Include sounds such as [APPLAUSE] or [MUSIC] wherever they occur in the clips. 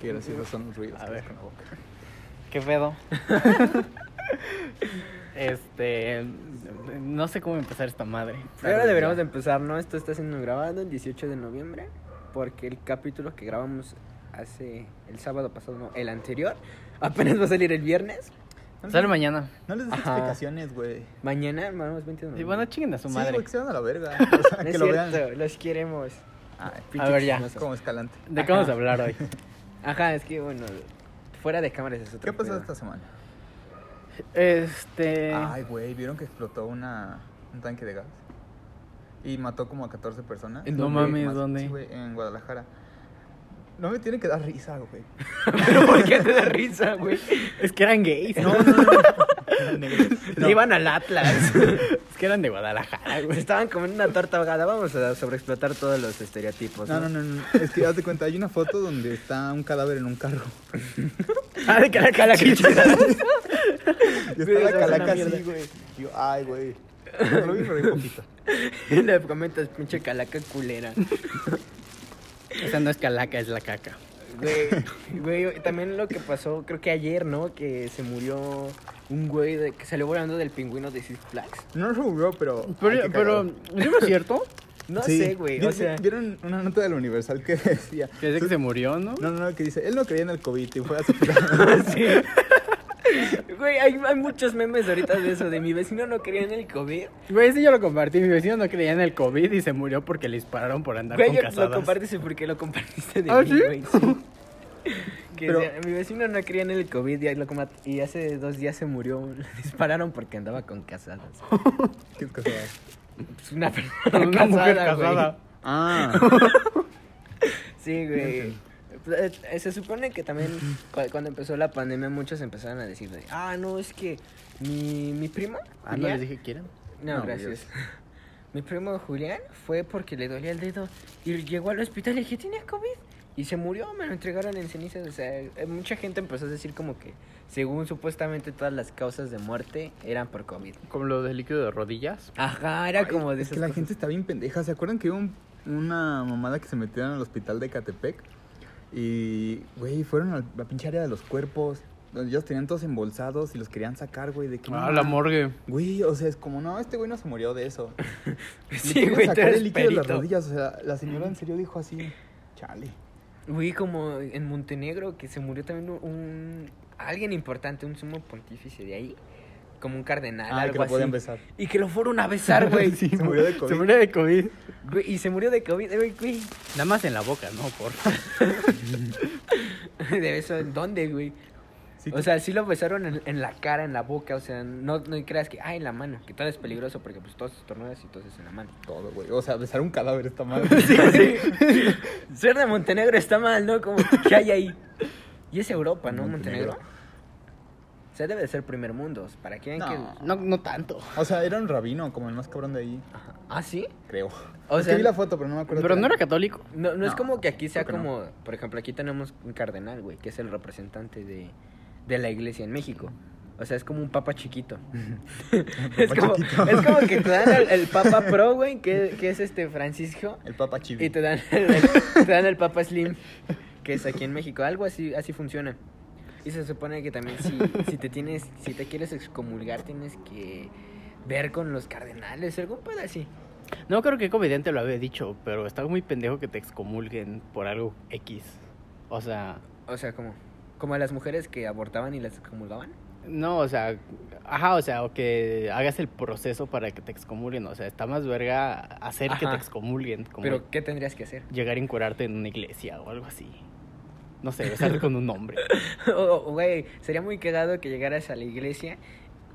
Qué graciosos son los ruidos. A que ver. con la boca. ¿Qué pedo? este. No sé cómo empezar esta madre. Ahora deberíamos de empezar, ¿no? Esto está siendo grabado el 18 de noviembre. Porque el capítulo que grabamos hace el sábado pasado, no, el anterior, [LAUGHS] apenas va a salir el viernes. No Sale mañana. No les des Ajá. explicaciones, güey. Mañana, 20 de Y noviembre. bueno, chinguen a su Sí, madre. güey, que se van a la verga. [LAUGHS] O sea, No que es lo cierto, vean. los queremos. Ay, A ver, ya. chismosos. como escalante. ¿De qué vamos a hablar hoy? [LAUGHS] Ajá, es que bueno, fuera de cámaras es otro ¿Qué pasó esta semana? Este. Ay, güey, ¿vieron que explotó una, un tanque de gas? Y mató como a 14 personas. ¿En No dónde? mames, Más- ¿dónde? Sí, güey, en Guadalajara. No me tiene que dar risa, güey. [LAUGHS] Pero ¿por qué te da risa, güey? Es que eran gays. No, no, no. [LAUGHS] Eran negros. No. Iban al Atlas. Que eran de Guadalajara, güey. estaban comiendo una torta ahogada. Vamos a sobreexplotar todos los estereotipos. No, no, no, no. Es que haz de cuenta, hay una foto donde está un cadáver en un carro. [LAUGHS] Ah, de cara a cara que chida. [LAUGHS] Y Güey, está la calaca así, güey. Yo, ay, güey. Lo vi, pero vi poquito. [LAUGHS] Le comentas, pinche calaca culera. Esa no es calaca, es la caca. Güey, güey, también lo que pasó, creo que ayer, ¿no? Que se murió un güey de, que salió volando del pingüino de Six Flags. No se murió, pero. Pero, qué pero cagado. ¿eso no es cierto? No Sí. sé, güey. O sea, ¿Vieron una nota del Universal que decía? Que dice que se murió, ¿no? No, no, no, que dice, él no creía en el COVID y fue a su [LAUGHS] sí. Güey, hay, hay muchos memes ahorita de eso, de mi vecino no creía en el COVID. Güey, sí yo lo compartí. Mi vecino no creía en el COVID y se murió porque le dispararon por andar Güey, con casadas. lo compartiste porque lo compartiste de ¿Ah, mí, sí? güey. Sí. [LAUGHS] Que Pero- mi vecino no creía en el COVID y, lo y hace dos días se murió. [LAUGHS] Le dispararon porque andaba con casadas. [LAUGHS] ¿Qué es casada? Es una persona Una mujer casada, güey. casada. Ah, Sí, güey. Eh, eh, Se supone que también cu- cuando empezó la pandemia muchos empezaron a decir de, ah, no, es que mi, mi primo... Ah, no les dije quieren. No, No, gracias. Mi primo Julián fue porque le dolía el dedo y llegó al hospital y dije, tenía COVID. Y se murió, me lo entregaron en cenizas. O sea, eh, mucha gente empezó a decir como que, según supuestamente todas las causas de muerte eran por COVID. Como lo del líquido de rodillas. Ajá, era como de es que la cosas. gente está bien pendeja. ¿Se acuerdan que hubo un- una mamada que se metieron al hospital de Catepec? Y, güey, fueron a la pinche área de los cuerpos. Donde ellos tenían todos embolsados y los querían sacar, güey. De que, Ah, la morgue. Güey, o sea, es como, no, este güey no se murió de eso. [LAUGHS] Sí, güey, sacar el líquido de las rodillas. O sea, la señora en serio dijo así, chale. Güey, como en Montenegro, que se murió también un, un- alguien importante, un sumo pontífice de ahí, como un cardenal, Ah, algo que lo podían besar. Y que lo fueron a besar, güey. [LAUGHS] Sí, Se murió de COVID. Se murió de COVID. Güey, Y se murió de COVID, güey, güey. Nada más en la boca, ¿no? Por... [LAUGHS] ¿De beso en dónde, güey? Sí, O sea, sí lo besaron en, en la cara, en la boca, o sea, no, no creas que, ah, en la mano, que todo es peligroso porque pues todos estornudas y todo es en la mano. todo, güey. O sea, besar un cadáver está mal. [LAUGHS] Sí, sí. [LAUGHS] Ser de Montenegro está mal, ¿no? Como, ¿qué hay ahí? Y es Europa, ¿no? Montenegro. Montenegro. O sea, debe de ser primer mundo, para que vean No. que... No, no tanto. O sea, era un rabino, como el más cabrón de ahí, Ajá. ¿Ah, sí? creo. O es sea, que vi la foto, pero no me acuerdo. Pero qué no era católico. No, no, es No, como que aquí sea como, por ejemplo, aquí tenemos un cardenal, güey, que es el representante de, de la iglesia en México. O sea, es como un papa chiquito. [LAUGHS] [LAUGHS] es, como, chiquito. es como que te dan el, el papa [LAUGHS] pro, güey, que, que es este Francisco, El Papa Chibi. y te dan el, el- te dan el papa slim, que es aquí en México. Algo así, así funciona. Y se supone que también si, si te tienes, si te quieres excomulgar, tienes que ver con los cardenales, algo pedo así. No creo que comediante lo había dicho, pero está muy pendejo que te excomulguen por algo X. O sea, O sea, como, como a las mujeres que abortaban y las excomulgaban. no, o sea, ajá, o sea, o que hagas el proceso para que te excomulguen. O sea, está más verga hacer que te excomulguen. Como Pero, ¿qué tendrías que hacer? llegar a encuerarte en una iglesia o algo así. No sé, besarte con un hombre. [LAUGHS] Güey, sería muy cagado que llegaras a la iglesia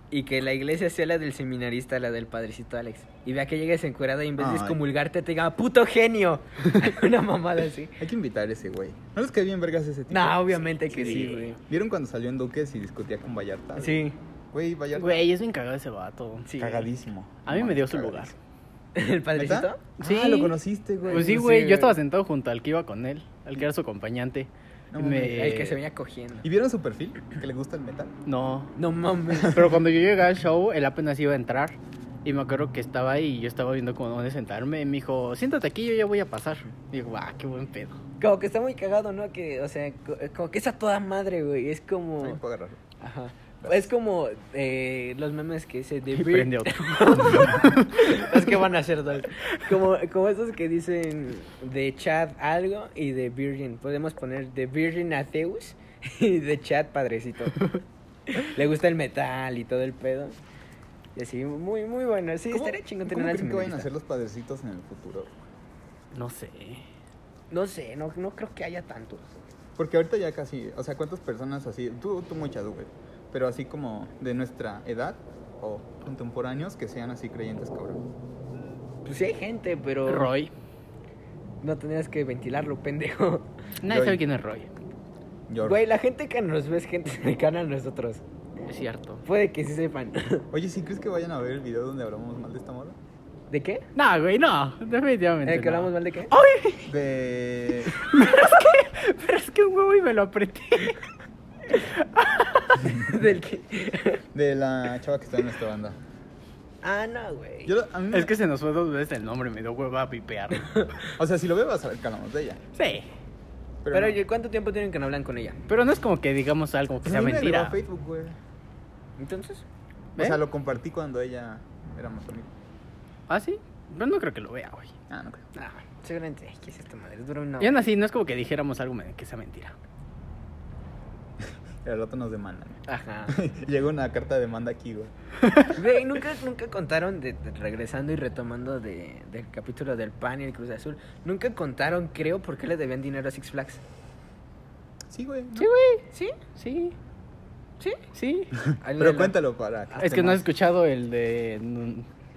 y que la iglesia sea la del seminarista, la del padrecito Alex. Y vea que llegues encuerada y en vez de excomulgarte te diga, puto genio. [LAUGHS] Una mamada así. Hay que invitar a ese güey. ¿No les cae bien vergas ese tipo? No, obviamente que Sí. sí, güey. ¿Vieron cuando salió en Duques y discutía con Vallarta? Sí. Güey, Vallarta. Güey, es bien cagado ese vato. sí. Cagadísimo. A mí me dio su lugar. [LAUGHS] ¿El padrecito? Sí. Ah, lo conociste, güey. Pues sí, güey. yo estaba sentado junto al que iba con él, al que era su acompañante. No Me-. El que se venía cogiendo. ¿Y vieron su perfil? ¿Que le gusta el metal? No, No mames. pero cuando yo llegué al show, él apenas iba a entrar Y me acuerdo que estaba ahí y yo estaba viendo como dónde sentarme. Y me dijo, siéntate aquí, yo ya voy a pasar. Y digo, ah, qué buen pedo. Como que está muy cagado, ¿no? Que, o sea, co- como que es a toda madre, güey. Es como... También puedo agarrarlo. Ajá. Es como eh, los memes que dice de Y prende otro. [LAUGHS] es que van a ser dos. Como, como esos que dicen de Chad algo y de Virgin. Podemos poner de Virgin Atheus [LAUGHS] y de Chad Padrecito. Le gusta el metal y todo el pedo. Y así, muy, muy bueno. Sí, ¿Cómo- estaría chingón ¿Cómo tener creen que vayan a ser los padrecitos en el futuro? No sé. No sé, no, no creo que haya tantos. Porque ahorita ya casi, o sea, ¿cuántas personas así? Tú, tú muchas, güey. Pero así como de nuestra edad o contemporáneos que sean así creyentes, cabrón. Pues sí hay gente, pero Roy. no tendrías que ventilarlo, pendejo. Nadie Roy. sabe quién es Roy. Yo- Güey, la gente que nos ve es gente cercana a nosotros. Es cierto. Puede que sí sepan. Oye, ¿sí crees que vayan a ver el video donde hablamos mal de esta morra? ¿De qué? No, güey, no. Definitivamente. ¿Eh, ¿Que no. hablamos mal de qué? ¡Ay! De... [LAUGHS] Pero es que un huevo y me lo apreté. [LAUGHS] [LAUGHS] ¿Del qué? De la chava que está en nuestra banda. Ah, no, güey. Yo, a mí me- Es que se nos fue dos veces el nombre, me dio hueva a pipear. O sea, si lo veo vas a ver que hablamos de ella. Sí. Pero, Pero, no. oye, ¿cuánto tiempo tienen que no hablan con ella? Pero no es como que digamos algo que Pues sea a mí me agregó mentira. a Facebook, güey. Entonces, O sea, ¿Eh? lo compartí cuando ella éramos amigos. ¿Ah, sí? Pero no creo que lo vea, güey. Ah, no creo. ah, seguramente. ¿Qué es esta madre? Dura una. Y aún así, no es como que dijéramos algo me- que sea mentira. El rato nos demandan. Ajá. [LAUGHS] Llegó una carta de demanda aquí, güey. [LAUGHS] Güey, nunca, nunca contaron, de, de- regresando y retomando de, del capítulo del PAN y el Cruz Azul, nunca contaron, creo, por qué le debían dinero a Six Flags. Sí, güey. ¿no? Sí, güey. ¿Sí? Sí. ¿Sí? Sí. Ahí [LAUGHS] Pero cuéntalo para que es que no has escuchado el de...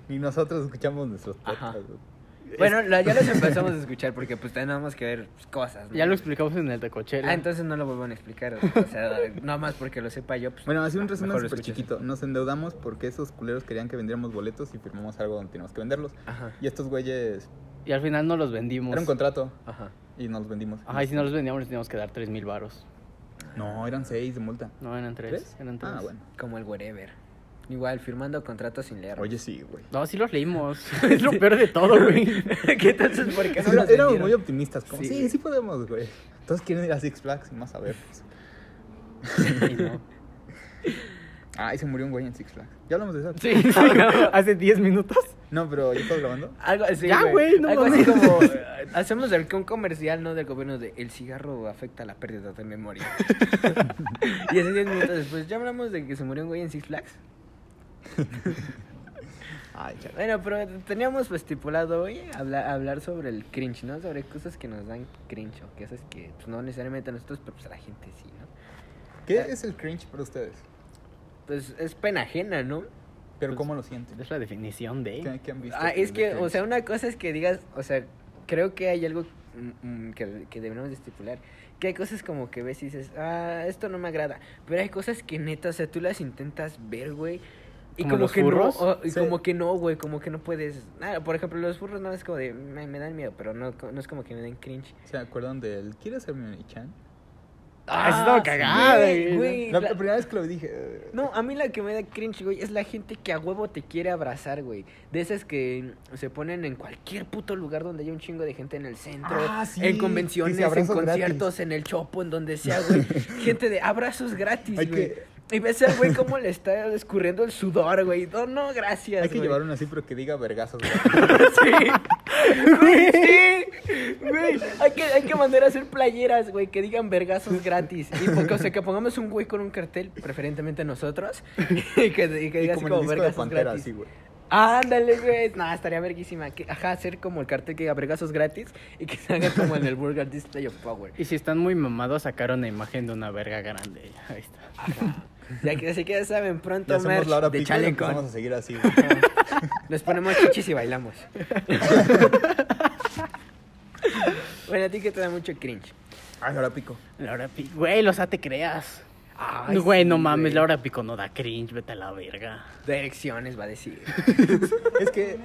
Ni nosotros escuchamos nuestros Ajá. podcasts, güey. Bueno, la- ya los [LAUGHS] empezamos a escuchar porque pues tenemos que ver pues, cosas. ¿no? Ya lo explicamos en el de Coachella. Ah, entonces no lo vuelvan a explicar. O sea, [LAUGHS] nada más porque lo sepa yo. Pues, Bueno, así un resumen mejor lo súper escuchas. chiquito. Nos endeudamos porque esos culeros querían que vendiéramos boletos y firmamos algo donde teníamos que venderlos. Ajá. Y estos güeyes... Y al final no los vendimos. Era un contrato Ajá. y nos los vendimos. Ajá, y si no los vendíamos les teníamos que dar tres mil varos. No, eran seis de multa. No, eran tres. ¿Tres? Eran tres. Ah, bueno. Como el wherever. Igual, firmando contratos sin leer. Oye, sí, güey. No, sí los leímos. [LAUGHS] [LAUGHS] es lo peor de todo, güey. [LAUGHS] ¿Qué entonces por qué no Sí, los éramos muy optimistas. Como, Sí. sí. sí, podemos, güey. Todos quieren ir a Six Flags y más a ver. pues. Y no. Ay, se murió un güey en Six Flags. Ya hablamos de eso. Sí, hace 10 minutos. No, pero ¿ya estás grabando? Algo así, Ya, güey, no Algo así como... eh, hacemos el, un comercial, ¿no? Del gobierno de... El cigarro afecta la pérdida de memoria. y así 10 minutos después, ¿ya hablamos de que se murió un güey en Six Flags? [LAUGHS] Ay. Bueno, pero teníamos pues, estipulado hoy habla- hablar sobre el cringe, ¿no? Sobre cosas que nos dan cringe o cosas que pues, no necesariamente a nosotros, pero pues a la gente sí, ¿no? ¿Qué Ah. es el cringe para ustedes? Pues es pena ajena, ¿no? Pero Pues, ¿cómo lo sienten? Es la definición de... ¿Qué, qué han visto? Ah, es que, o sea, una cosa es que digas, o sea, creo que hay algo mm, mm, que, que debemos de estipular. Que hay cosas como que ves y dices, ah, esto no me agrada. Pero hay cosas que neta, o sea, tú las intentas ver, güey. Y ¿Como los que furros? no, y Sí. como que no, güey, como que no puedes. Nada, por ejemplo, los furros no es como de, me, me dan miedo, pero no, no es como que me den cringe. ¿Se acuerdan del ¿Quieres ser mi chan? Ah, sí estaba cagada, güey, La, primera vez que lo dije... No, a mí la que me da cringe, güey, es la gente que a huevo te quiere abrazar, güey. De esas que se ponen en cualquier puto lugar donde haya un chingo de gente en el centro, Ah, sí, en convenciones, en conciertos, gratis. en el chopo, en donde sea, güey. [LAUGHS] gente de abrazos gratis, Hay güey. que- Y ves al güey cómo le está escurriendo el sudor, güey. No, no, gracias, Hay que güey. llevar uno así, pero que diga vergazos. güey. [LAUGHS] Sí, güey, sí, güey. Hay que, hay que mandar a hacer playeras, güey, que digan vergazos gratis. Y porque, o sea, que pongamos un güey con un cartel, preferentemente nosotros, y que, y que y diga así como de vergazos Pantera, gratis. así, güey. Ándale, güey. No, estaría verguísima. Que, ajá, hacer como el cartel que diga vergazos gratis y que se haga como en el Burger Display of Power. Y si están muy mamados, sacar una imagen de una verga grande. Ahí está. Ajá. [LAUGHS] Ya que, así que ya saben, pronto Ya merch la hora de Chalecon. a seguir así, güey. [LAUGHS] Nos ponemos chichis y bailamos. [LAUGHS] bueno, a ti que te da mucho cringe. Ay, ahora pico. La hora pico. Güey, los te creas. Ay, güey, no mames, güey. la hora pico no da cringe, vete a la verga. De erecciones va a decir. Es que...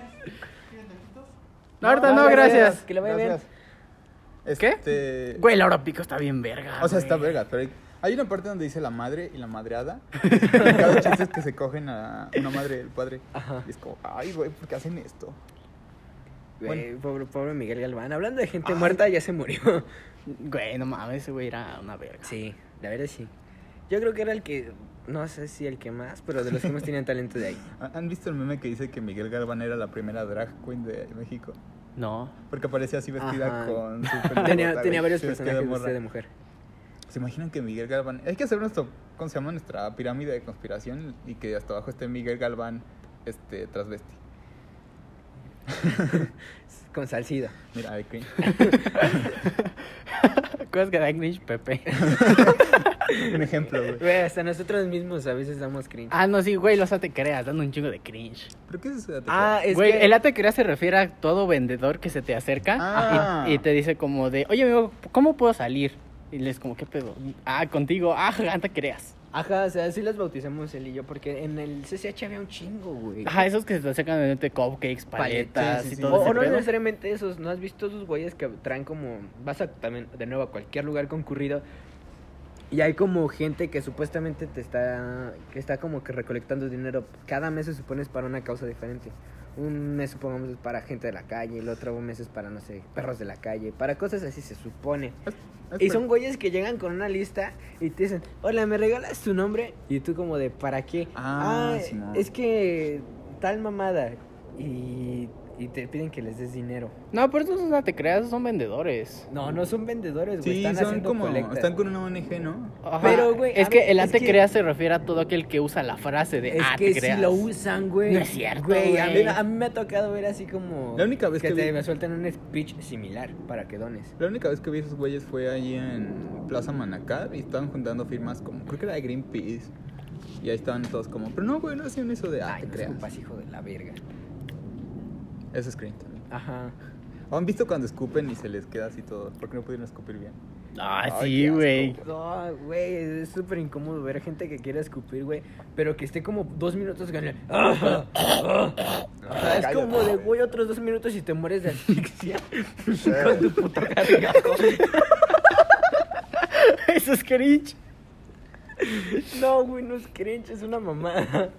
No, ahorita no, gracias. Que le vaya bien. Gracias. ¿Qué? Este... Güey, la hora pico está bien verga. O sea, está verga, pero hay, Hay una parte donde dice la madre y la madreada. Y cada chiste es que se cogen a una madre y el padre. Ajá. Y es como, ay, güey, ¿por qué hacen esto? Güey, pobre, pobre Miguel Galván. Hablando de gente Ay. muerta, ya se murió. Güey, no mames, ese güey era una verga. Sí, la verdad sí. Yo creo que era el que, no sé si el que más, pero de los que más tenían talento de ahí. [LAUGHS] ¿Han visto el meme que dice que Miguel Galván era la primera drag queen de México? No. Porque aparecía así vestida Ajá. con su [LAUGHS] Tenía, tenía varios de personajes vestida de mujer. ¿Se imaginan que Miguel Galván... Hay que hacer nuestro, ¿cómo se llama? Nuestra pirámide de conspiración y que hasta abajo esté Miguel Galván este, transvesti. [LAUGHS] Con Salcido. Mira, de cringe. Cosas [LAUGHS] que da cringe, Pepe. Un ejemplo, güey. Güey, hasta nosotros mismos a veces damos cringe. Ah, no, sí, güey, los te creas, dando un chingo de cringe. ¿Pero qué es eso? de Ah, es güey, que... el te creas se refiere a todo vendedor que se te acerca Ah. y, y te dice como de, oye, amigo, ¿cómo puedo salir? Y les como, ¿qué pedo? Ah, contigo, ah, [LAUGHS] te creas. Ajá, o sea, sí los bautizamos él y yo, porque en el CCH había un chingo, güey. Ajá, esos que se te acercan de cupcakes, paletas sí, sí, y todo O, ese o no pedo. necesariamente esos, ¿no has visto esos güeyes que traen como, vas a también de nuevo a cualquier lugar concurrido y hay como gente que supuestamente te está, que está como que recolectando dinero, cada mes se supone es para una causa diferente. Un mes supongamos es para gente de la calle, el otro mes es para, no sé, perros de la calle, para cosas así se supone. Es Y per- son güeyes que llegan con una lista y te dicen, hola, ¿me regalas tu nombre? Y tú como de, ¿para qué? Ah, Simón. es que tal mamada. Y, y te piden que les des dinero. No, pero esos no te creas, son vendedores. No, no son vendedores, güey. Sí, están son haciendo como... Están con una ONG, ¿no? Ajá. Pero, güey, es que ver, el es que- creas se refiere a todo aquel que usa la frase de Es ah, que te si creas. lo usan, güey. No es cierto, Güey, a mí, güey. a mí me ha tocado ver así como... La única vez que te vi- me sueltan un speech similar para que dones. La única vez que vi esos güeyes fue allí en Plaza Manacar y estaban juntando firmas como, creo que era de Greenpeace. Y ahí estaban todos como, pero no, güey, no hacían eso de, ah, Ay, te no creas. escupas, hijo de la verga. Eso es cringe también. Ajá. ¿Han visto cuando escupen y se les queda así todo? Porque no pudieron escupir bien. Ah, Ay, sí, güey. No, güey, es súper incómodo ver gente que quiere escupir, güey, pero que esté como dos minutos con el... O sea, es como de, güey. otros dos minutos y te mueres de [LAUGHS] asfixia [LAUGHS] con tu gargajo. [LAUGHS] Eso es cringe. No, güey, no es cringe, es una mamada.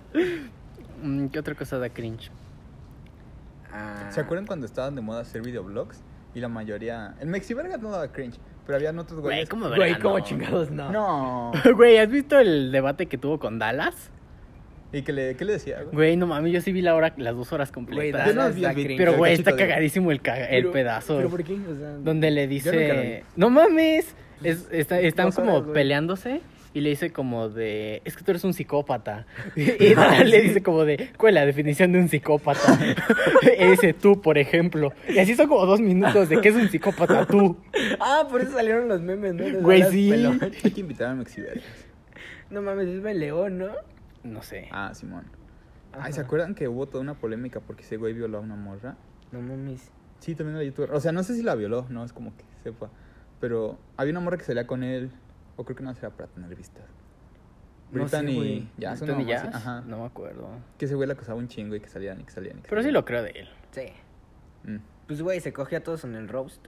Mm, ¿Qué otra cosa da cringe? Ah, ¿Se acuerdan cuando estaban de moda hacer videoblogs? Y la mayoría... El Mexiverga no daba cringe, pero habían otros Güey, güeyes... ¿cómo Güey, como no? chingados, no. No. [LAUGHS] Güey, ¿has visto el debate que tuvo con Dallas? ¿Y qué le, qué le decía, güey? Güey, no mames, yo sí vi la hora, las dos horas Güey, completas. Dallas vi pero, güey, está de- cagadísimo el, caga- el pedazo. ¿Pero por qué? O sea, Donde le Yo nunca lo vi. dice... No mames. Es- está- están como güey. peleándose y le dice como de... Es que tú eres un psicópata. [LAUGHS] Y [LAUGHS] le dice como de... ¿Cuál es la definición de un psicópata? [LAUGHS] y dice tú, por ejemplo. Y así son como dos minutos de qué es un psicópata tú. Ah, por eso salieron los memes, ¿no? Güey, sí. Hay que invitar a Mexivergas. No mames, es León, ¿no? No sé. Ah, Simón. Ay, ¿se acuerdan que hubo toda una polémica porque ese güey violó a una morra? No mames. Sí, también era youtuber. O sea, no sé si la violó, no es como que sepa. Pero había una morra que salía con él. O creo que no era para tener vistas. No sé, Brittany güey. Jazz. Ajá. No me acuerdo. Que ese güey la acosaba un chingo y que salían y que salían y que Pero sí lo creo de él. Sí. Mm. Pues, güey, se coge a todos en el roast.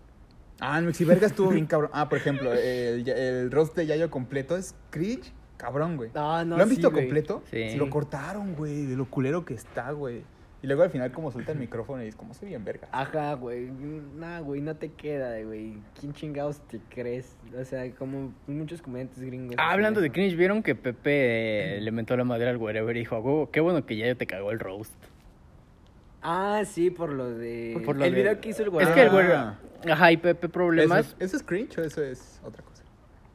Ah, el Mexiverga estuvo bien cabrón. Ah, por ejemplo, el, el roast de Yayo completo es cringe, cabrón, güey. No, no, ¿Lo han sí, visto güey. completo? Sí. Lo cortaron, güey, de lo culero que está, güey. Y luego al final como suelta el micrófono y es como, soy bien verga. Ajá, güey. Nah, güey, no te queda, güey. ¿Quién chingados te crees? O sea, como muchos comediantes gringos. Ah, hablando de eso. cringe, ¿vieron que Pepe eh, le mentó la madera al wherever y dijo, "A huevo, qué bueno que ya te cagó el roast? Ah, sí, por lo de. Por lo el de- video que hizo el güey. Es que el Ah. güey... Ajá, y Pepe ¿Eso problemas... es, ¿Eso es cringe o eso es otra cosa?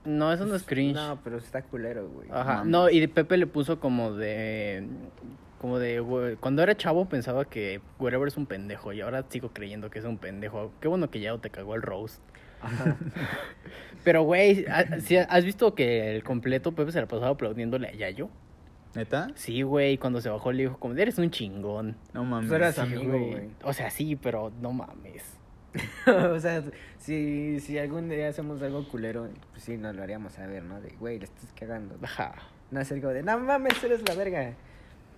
No, eso no es cringe. No, pero está culero, güey. Ajá, no, y de Pepe le puso como de... Como de, güey, cuando era chavo pensaba que wherever es un pendejo y ahora sigo creyendo que es un pendejo. Qué bueno que ya te cagó el roast. Ajá. [LAUGHS] Pero, güey, ¿ha- sí ¿has visto que el completo Pepe se la pasaba aplaudiéndole a Yayo? ¿Neta? Sí, güey, cuando se bajó le dijo como, eres un chingón. No mames. Pues era- Sí, amigo, güey. O sea, sí, pero no mames. [LAUGHS] o sea, si, si algún día hacemos algo culero, pues sí, nos lo haríamos saber, ¿no? De, güey, le estás cagando. Ajá. No hacer como de, no mames, eres la verga.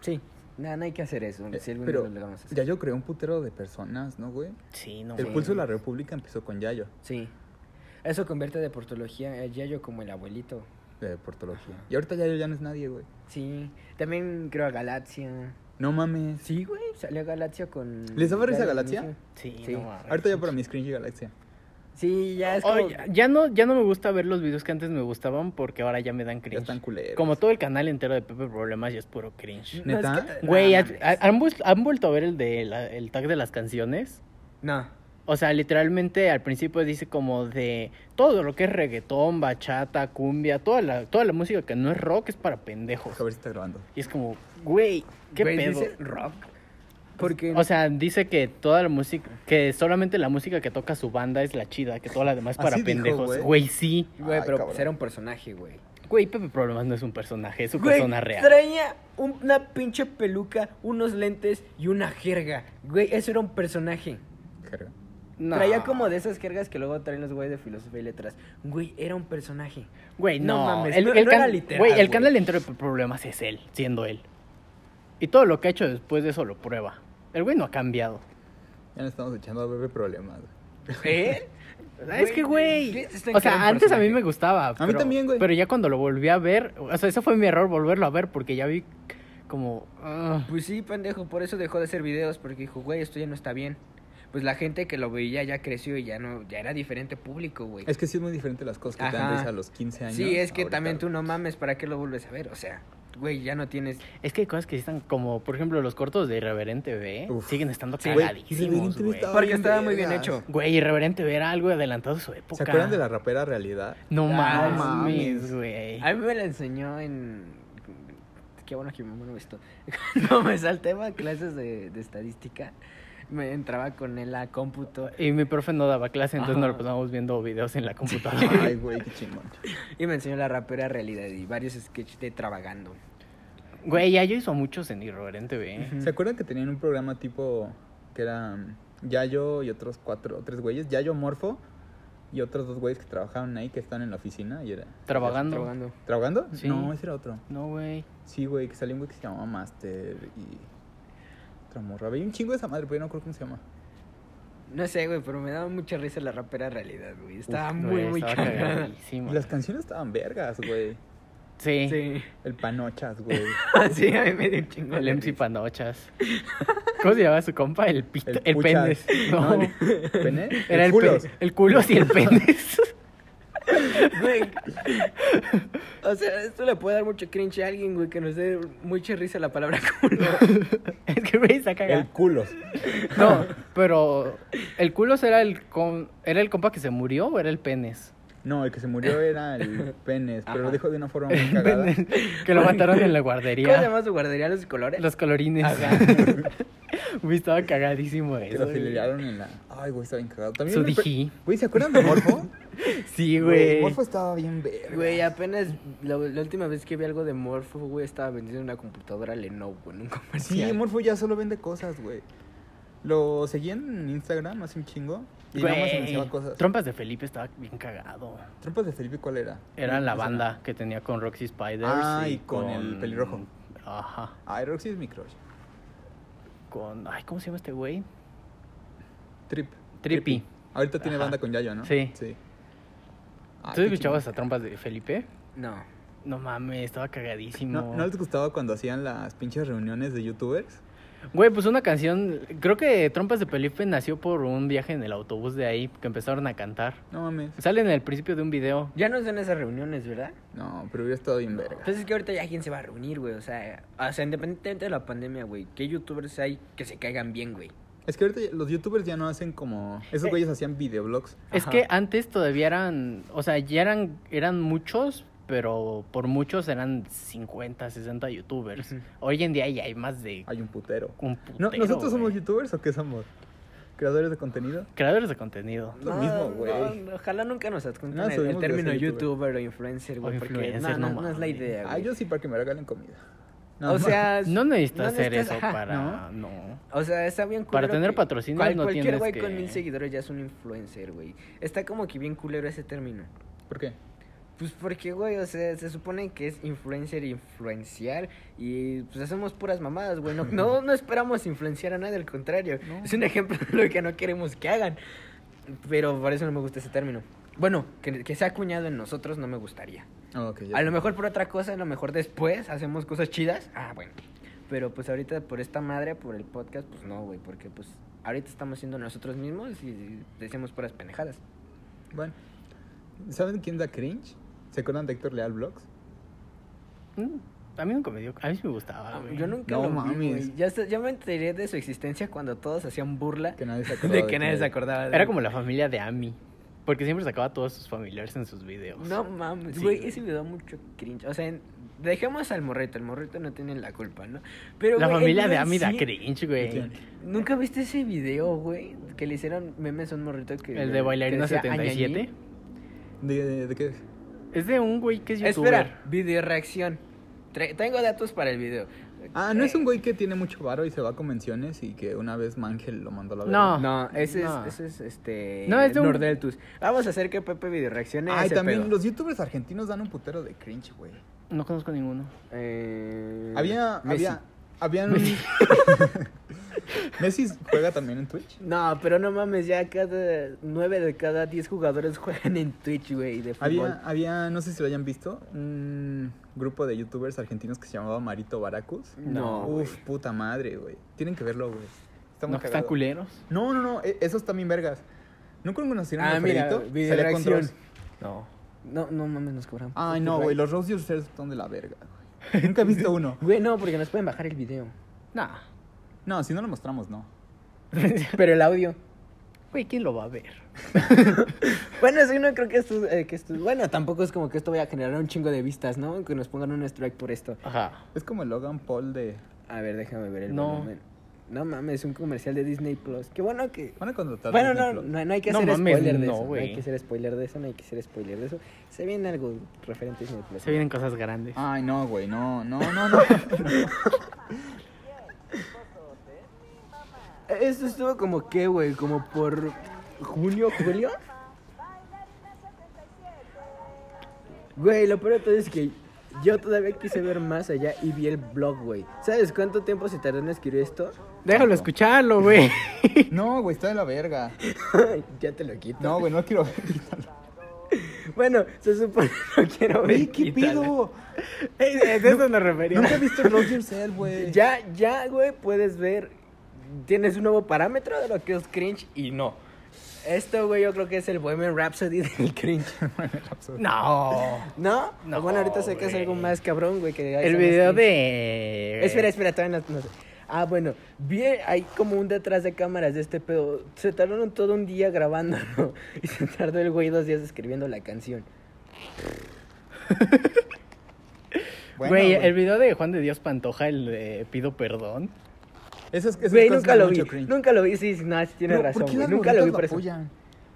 Sí, no, no hay que hacer eso. Eh, Si algún Pero día lo vamos a hacer. Yayo creó un putero de personas, ¿no, güey? Sí, no el pulso de la república empezó con Yayo. Sí. Eso convierte de portología a Yayo como el abuelito. de deportología. Y ahorita ya, ya no es nadie, güey. Sí, también creo a Galaxia. No mames. Sí, güey, salió Galaxia con... ¿Les daba risa al Galaxia? Sí, Sí. no mames. Ahorita ya para mí es cringy Galaxia. Sí, ya es Oh, como... ya, ya no, ya no me gusta ver los videos que antes me gustaban porque ahora ya me dan Ya cringe. están culeros. Como todo el canal entero de Pepe Problemas ya es puro cringe. Es ¿Neta? que- Güey, no, ¿ha- mames. ha- ¿han, han vuelto a ver el de la- el tag de las canciones? No. O sea, literalmente al principio dice como de todo lo que es reggaetón, bachata, cumbia, toda la, toda la música que no es rock es para pendejos. A ver si está grabando. Y es como, güey, ¿qué Güey, pedo? dice rock. Porque... O sea, dice que toda la música, que solamente la música que toca su banda es la chida, que toda la demás es para dijo, pendejos. güey. Güey, sí. Güey, pero cabrón. pues era un personaje, güey. Güey, Pepe Problemas no es un personaje, es su Güey, persona real. traía una pinche peluca, unos lentes y una jerga. Güey, eso era un personaje. Jerga. No. Traía como de esas jergas que luego traen los güeyes de filosofía y letras. Güey, era un personaje. Güey, no, No mames, el, no- el no can- era literal, güey, el güey. canal entero de Pepe Problemas es él, siendo él. Y todo lo que ha hecho después de eso lo prueba. El güey no ha cambiado. Ya nos estamos echando a bebé problemas. güey. ¿Eh? es que, güey. O sea, antes a mí me gustaba. mí pero- también, güey. Pero ya cuando lo volví a ver, o sea, ese fue mi error volverlo a ver porque ya vi como. ah, Pues sí, pendejo, por eso dejó de hacer videos, porque dijo, güey, esto ya no está bien. Pues la gente que lo veía ya creció y ya no, ya era diferente público, güey. Es que sí es muy diferente las cosas que te dan Ajá. a los 15 años. Sí, es que ahorita. también tú no mames, ¿para qué lo vuelves a ver? O sea, güey, ya no tienes... Es que hay cosas que están como, por ejemplo, los cortos de Irreverente B Uf. siguen estando Sí, güey, cagadísimos, güey. estaba Porque estaba muy bien hecho. Güey, Irreverente B era algo adelantado a su época. ¿Se acuerdan de la rapera realidad? No Ah, mames, güey. A mí me la enseñó en... Qué bueno que mi mamá no ve esto. [LAUGHS] Cuando me saltaba clases de, de estadística, me entraba con él a cómputo Y mi profe no daba clase, entonces no Ajá. lo pasábamos viendo videos en la computadora. [LAUGHS] Ay, güey, qué chingón. y me enseñó la rapera realidad y varios sketches de Travagando. Güey, ya yo hizo muchos en Irreverente B. Ujú. ¿Se acuerdan que tenían un programa tipo que era mm, Yayo y otros cuatro, tres güeyes? Yayo Morfo y otros dos güeyes que trabajaban ahí que están en la oficina y era... Trabajando. Travagando. ¿Trabajando? Sí. No, ese era otro. No, güey. Sí, güey, que salió un güey que se llamaba Master y... Otra morra. Veía un chingo de esa madre, pero yo no creo cómo se llama. No sé, güey, pero me daba mucha risa la rapera realidad, güey. Estaba muy, Güey, muy estaba cagada. Y las canciones estaban vergas, güey. Sí. Sí. El Panochas, güey. [LAUGHS] sí, a mí me dio un chingo. El MC. Panochas. ¿Cómo se llama su compa? El pito. El, El pendes. No. ¿Pene? Era el, culos. pe- el culos y el [LAUGHS] pendes. Güey. O sea, esto le puede dar mucho cringe a alguien, güey, que nos dé mucha risa la palabra culo. [LAUGHS] es que güey está El cagado. culos. No, pero el culos era el com- era el compa que se murió o era el penes. No, el que se murió era el Penes, pero lo dijo de una forma [LAUGHS] muy cagada. que lo mataron en la ¿Cómo se guardería. llama su guardería? ¿Los colores? Los colorines. Ajá. [LAUGHS] Güey, estaba cagadísimo Que eso. lo güey. afiliaron en la... Ay, güey, está bien cagado. También Su me. Güey, ¿se acuerdan de Morfo? Sí, güey. Morfo estaba bien verga. Güey, apenas la, la última vez que vi algo de Morpho, güey, estaba vendiendo una computadora Lenovo, güey, en un Sí, comercial. Morfo ya solo vende cosas, güey. Lo seguían en Instagram hace un chingo. Y nada más Güey, anunciaba cosas. Trompas de Felipe estaba bien cagado. ¿Trompas de Felipe cuál era? Era la banda que tenía con Roxy Spiders. Ah, y con el pelirrojo. Ajá. Ay, Roxy es mi crush. Con. Ay, ¿cómo se llama este güey? Trip. Trippy. Ahorita tiene Ajá. banda con Yayo, ¿no? Sí. Sí. Ah, ¿Tú escuchabas a. Trompas de Felipe? No. No mames, estaba cagadísimo. ¿No, ¿No les gustaba cuando hacían las pinches reuniones de youtubers? Güey, pues una canción. Creo que Trompas de Felipe nació por un viaje en el autobús de ahí que empezaron a cantar. No mames. Sale en el principio de un video. Ya no son esas reuniones, ¿verdad? No, pero hubiera estado bien verga. Pues es que ahorita ya quién se va a reunir, güey. O sea, o sea, independientemente de la pandemia, güey. ¿Qué youtubers hay que se caigan bien, güey? Es que ahorita los youtubers ya no hacen como... Esos Eh. güeyes hacían videoblogs. Es Ajá. que antes todavía eran. O sea, ya eran, eran muchos, pero por muchos eran 50, 60 youtubers. Hoy en día ya hay más de Hay un putero. un No, putero, ¿Nosotros somos youtubers o qué somos? ¿Creadores de contenido? Creadores de contenido. Lo mismo, güey. no, ojalá nunca nos adjunten No, el- término youtuber o influencer, güey. Porque influencer, no, no no, no es la idea, Ah, güey. yo sí para que me regalen comida. Nada o sea, No necesitas no hacer necesitas- eso para. No. O sea, está bien Para culero tener que patrocinios cual- no Cualquier tienes güey que- con mil seguidores ya es un influencer, güey. Está como que bien culero ese término. ¿Por qué? Pues porque, güey, o sea, se supone que es influencer e influenciar y pues hacemos puras mamadas, güey. No, [LAUGHS] no, no esperamos influenciar a nadie, al contrario. No. Es un ejemplo de lo que no queremos que hagan. Pero por eso no me gusta ese término. Bueno, que, que sea acuñado en nosotros no me gustaría. Ah, A lo mejor por otra cosa, a lo mejor después hacemos cosas chidas. Ah, bueno. Pero pues ahorita por esta madre, por el podcast, pues no, güey. Porque pues ahorita estamos siendo nosotros mismos y decimos puras pendejadas. Bueno. ¿Saben quién da cringe? ¿Se acuerdan de Héctor Leal Vlogs? Mm, A mí nunca me dio. A mí sí me gustaba, güey. Ah, Yo nunca No lo vi, mames. güey. Ya, ya me enteré de su existencia cuando todos hacían burla Que nadie se [LAUGHS] acordaba. de que nadie se era. acordaba de Era como la familia de Ami. Porque siempre sacaba a todos sus familiares en sus videos. No mames, Sí, güey, güey. ese me da mucho cringe. O sea, en- dejemos al morrito, el morrito no tiene la culpa, ¿no? Pero La familia de Ami da sí- cringe, güey. ¿Nunca viste ese video, güey? Que le hicieron memes a un morrito que... El de Bailarina que decía 77. Añañí. ¿De, de, de qué? Es de un güey que es youtuber. Espera, video reacción. Tengo datos para el video. Ah, ¿no es un güey que tiene mucho varo y se va a convenciones y que una vez Mangel lo mandó a la verga? No, ese No. es, ese es este... No, es de un- Nordeltus. Vamos a hacer que Pepe video reaccione a Ay, ese también pedo. los youtubers argentinos dan un putero de cringe, güey. No conozco ninguno. Eh, Había, Messi. había, habían... [LAUGHS] [LAUGHS] [LAUGHS] Messi juega también en Twitch. No, pero no mames, ya cada nueve de cada diez jugadores [LAUGHS] juegan en Twitch, güey, de fútbol. Había, había, no sé si lo hayan visto, un grupo de youtubers argentinos que se llamaba Marito Baracus. No, Uf, puta madre, güey. Tienen que verlo, güey. No, que están culeros. No, no, no, e- esos también vergas. ¿No conocieron Ah, a video Salía con. No. No, no mames, nos cobran. Ay, no, güey, los yourself son de la verga, güey. Nunca he visto [LAUGHS] uno. Güey, no, porque nos pueden bajar el video. Nah. No, si no lo mostramos, no. [LAUGHS] Pero el audio. Güey, ¿quién lo va a ver? [LAUGHS] Bueno, sí, no creo que esto, eh, que esto... Bueno, tampoco es como que esto vaya a generar un chingo de vistas, ¿no? Que nos pongan un strike por esto. Ajá. Es como el Logan Paul de... A ver, déjame ver el No. volumen. No mames, un comercial de Disney Plus. Qué bueno que... Van a contratar Bueno, Disney no, Plus. no, no hay que No hacer mames, spoiler de no, eso. No hay que hacer spoiler de eso, no hay que hacer spoiler de eso. Se viene algo referente a Disney Plus. Se vienen cosas grandes. Ay, no, güey, no, no, no, no. [LAUGHS] Esto estuvo como que, güey, como por junio, julio. Güey, lo peor de todo es que yo todavía quise ver más allá y vi el blog, güey. ¿Sabes cuánto tiempo se tardó en escribir esto? Déjalo escucharlo, güey. [LAUGHS] No, güey, está de la verga. [LAUGHS] ya te lo quito. No, güey, no quiero ver. Bueno, se supone que no quiero ver. Güey, ¿qué pido? Ey, De eso nos referimos. Nunca he visto Roast Yourself, güey. Ya, ya, güey, puedes ver. Tienes un nuevo parámetro de lo que es cringe y no. Esto, güey, yo creo que es el Bohemian Rhapsody [LAUGHS] del cringe. No. ¿No? No, bueno, ahorita sé que es güey. algo más cabrón, güey. Que El video de. Espera, espera, todavía no, no sé. Ah, bueno, vi hay como un detrás de cámaras de este pedo. Se tardaron todo un día grabando [LAUGHS] y se tardó el güey dos días escribiendo la canción. [LAUGHS] Bueno, Güey, el video de Juan de Dios Pantoja, el de Pido Perdón. Esas, esas Güey, nunca lo vi. cringe. Nunca lo vi, sí, sí, no, sí tienes Pero, razón, ¿Por qué güey. las Nunca lo vi por eso. apoyan?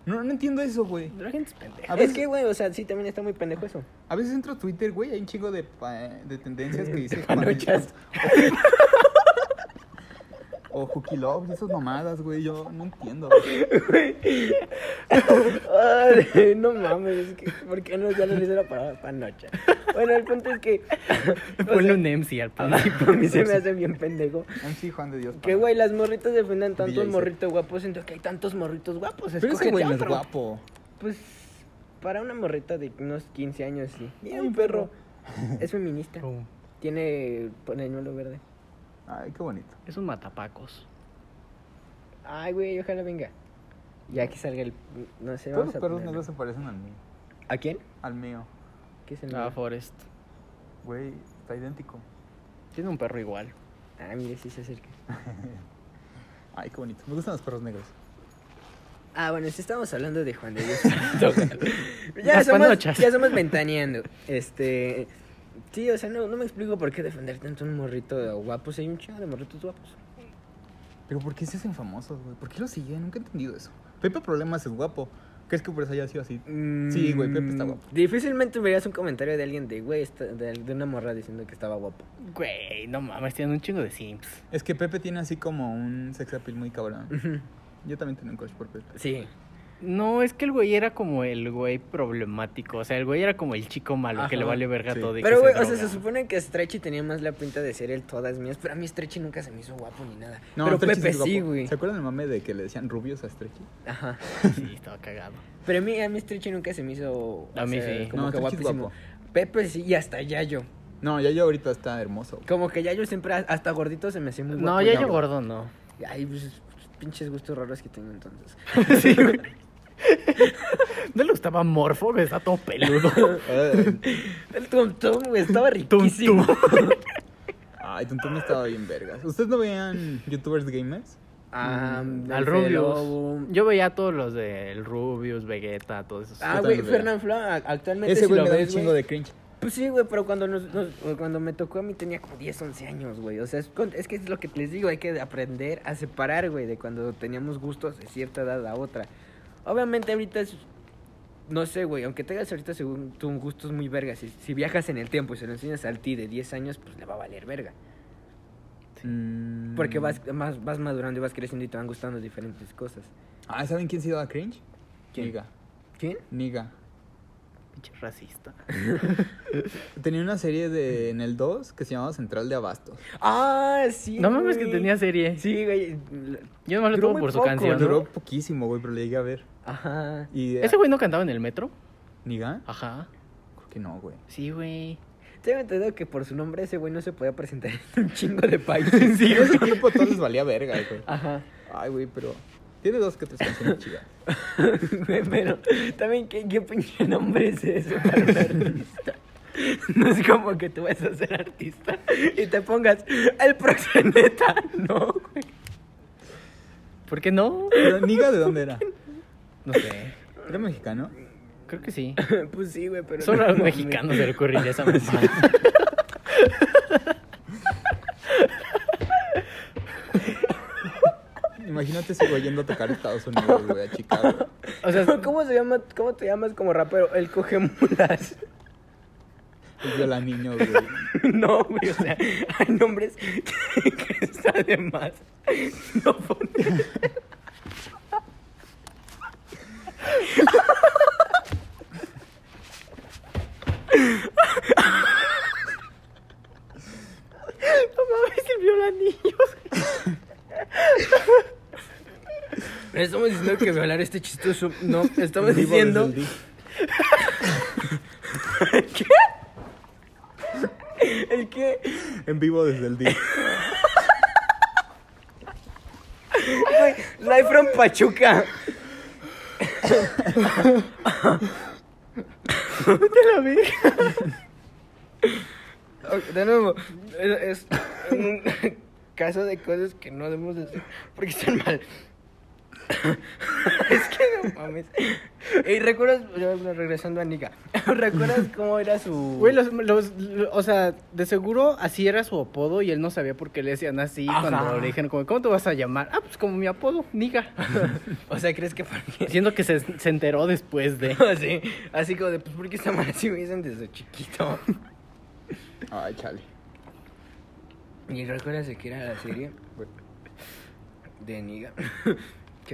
No, no entiendo eso, güey. La gente es pendeja. Es que, güey, o sea, sí, también está muy pendejo eso. A veces entro a Twitter, güey, hay un chingo de, pa- de tendencias que dice... [LAUGHS] panochas. [LAUGHS] O Hooky Love, esas mamadas, güey, yo no entiendo. güey. [LAUGHS] Ay, no mames, es que, ¿por qué no ya no le hice la palabra panocha? Bueno, el punto es que. Ponle un MC al a principio. mí se me hace bien pendejo. MC Juan de Dios. Que, güey, las morritas defiendan tanto el morrito guapo. Siento que hay tantos morritos guapos. Pero ese güey no es guapo. Pues, para una morrita de unos 15 años, sí. Mira, un perro. Es feminista. Tiene pañuelo verde. Ay, qué bonito. Es un matapacos. Ay, güey, ojalá venga. Ya que salga el. No sé, Todos vamos los a perros ponerlo. negros se parecen al mío. ¿A quién? Al mío. ¿Qué es el Ah, mío? Forest. Güey, está idéntico. Tiene un perro igual. Ah, mire, sí se acerca. [LAUGHS] Ay, qué bonito. Me gustan los perros negros. Ah, bueno, si estamos hablando de Juan de Dios. [LAUGHS] [LAUGHS] ya, somos, ya somos ventaneando. Este. Sí, o sea, no, no me explico por qué defender tanto un morrito guapo. Si hay un chingo de morritos guapos. Pero ¿por qué se hacen famosos, güey? ¿Por qué lo siguen? Nunca he entendido eso. Pepe Problemas es guapo. ¿Crees que por eso haya sido así? Sí, güey, Pepe está guapo. Mm, Difícilmente verías un comentario de alguien de, güey, de, de una morra diciendo que estaba guapo. Güey, no mames, tienen un chingo de simps. Es que Pepe tiene así como un sex appeal muy cabrón. Yo también tengo un crush por Pepe. Sí. No, es que el güey era como el güey problemático. O sea, el güey era como el chico malo que le vale verga Sí. todo. y Pero, que güey, se o sea, se supone que Stretchy tenía más la pinta de ser el todas mías, pero a mí Stretchy nunca se me hizo guapo ni nada. pero Stretchy Pepe sí, güey. ¿Se acuerdan del mame de que le decían rubios a Stretchy? Ajá. [LAUGHS] Sí, estaba cagado. Pero a mí, a mí Stretchy nunca se me hizo. A mí sí. Como No, que guapísimo. guapo. Pepe sí, y hasta Yayo. No, ya yo ahorita está hermoso. Como que Yayo siempre, hasta gordito, se me hacía muy guapo. No, ya yo gordo no. Ay, pues, pinches gustos raros que tengo entonces. [LAUGHS] Sí, güey. [LAUGHS] No le gustaba Morfo, güey, está todo peludo. [LAUGHS] El Tum Tum, güey, estaba Tum riquísimo. [LAUGHS] Ay, Tuntún estaba bien vergas. ¿Ustedes no veían youtubers gamers? Ah, Mm, Al Rubius. Lobo. Yo veía a todos los del Rubius, Vegeta, todos esos. Ah, güey, Flo, a- actualmente Ese si güey lo me da un ves, chingo de cringe. Pues sí, güey, pero cuando, nos, nos- cuando me tocó a mí tenía como 10, 11 años, güey. O sea, es, con- es que es lo que les digo, hay que aprender a separar, güey, de cuando teníamos gustos de cierta edad a otra. Obviamente ahorita es, no sé, güey, aunque tengas ahorita según tú gustos muy vergas, si, si viajas en el tiempo y se lo enseñas al ti de 10 años, pues le va a valer verga. Mm. Porque vas, más, vas madurando y vas creciendo y te van gustando diferentes cosas. Ah, ¿saben quién sí daba cringe? ¿Quién? Niga. ¿Quién? Niga. Pinche racista. [LAUGHS] Tenía una serie de en el 2 que se llamaba Central de Abastos. Ah, sí. No mames que tenía serie. Sí, güey. Yo no lo tuve por su poco, canción. ¿no? Duró poquísimo, güey, pero le llegué a ver. Ajá. Y, eh, ¿Ese güey no cantaba en el metro? ¿Niga? Ajá. Creo que no, güey. Sí, güey. Tengo entendido que por su nombre ese güey no se podía presentar en un chingo de [LAUGHS] países. Sí, ese a todos les valía verga, güey. Ajá. Ay, güey, pero tiene dos que tres canciones chidas. [LAUGHS] Güey, Pero también, ¿qué, qué pinche nombre es ese para un [LAUGHS] artista? No es como que tú vas a ser artista y te pongas el proxeneta. No, güey. ¿Por qué no? Pero Niga, ¿de dónde era? No sé. ¿Era mexicano? Creo que sí. [LAUGHS] Pues sí, güey, pero. Solo a los mexicanos se le ocurriría esa mamada. Imagínate ese güey yendo a tocar a Estados Unidos, güey, a Chicago. [LAUGHS] O sea, [LAUGHS] ¿Cómo se llama? ¿Cómo te llamas como rapero? El coge mulas. El viola niños, güey. [LAUGHS] No, güey, o sea, hay nombres que, que está de más. No poner. no mames, el viola niños. Estamos diciendo que violar este chistoso. No, [LAUGHS] estamos Vivo diciendo. desde el [LAUGHS] que. En vivo desde el día. Güey, live from Pachuca. Te la vi. De nuevo, es, es un [LAUGHS] caso de cosas que no debemos decir porque están mal. [COUGHS] es que no mames. Y recuerdas, regresando a Nika, [LAUGHS] ¿recuerdas cómo era su. Güey, los, los, lo- o sea, de seguro así era su apodo y él no sabía por qué le decían así Ajá. cuando le dijeron, como, ¿cómo te vas a llamar? Ah, pues como mi apodo, Niga. [LAUGHS] o sea, ¿crees que por qué? [LAUGHS] Siendo que se, se enteró después de... Así, así como de, pues, ¿por qué está mal así me dicen desde chiquito? Ay, chale. ¿Y recuerdas de qué era la serie? De Niga.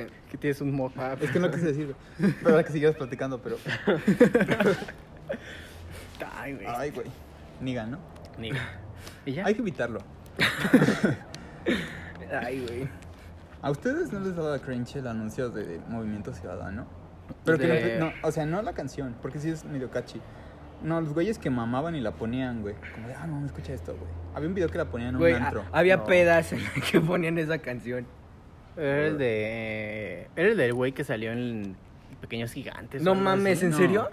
Que Que tienes un mojo. Ah, es que no quise decir, güey. [LAUGHS] Pero que sigues platicando, pero. Ay, güey. Ay, güey. Niga, ¿no? Niga. ¿Y ya? Hay que evitarlo. [LAUGHS] Ay, güey. ¿A ustedes no les daba cringe el anuncio de Movimiento Ciudadano? Pero que no, no, o sea, no la canción, porque sí es medio catchy. No, los güeyes que mamaban y la ponían, güey. Como de, ah, no, no escucha esto, güey. Había un video que la ponían en Güey, un a- antro. había No. pedas en que ponían esa canción. Era el de... Era el del güey que salió en Pequeños Gigantes. No mames, así. ¿en No. serio?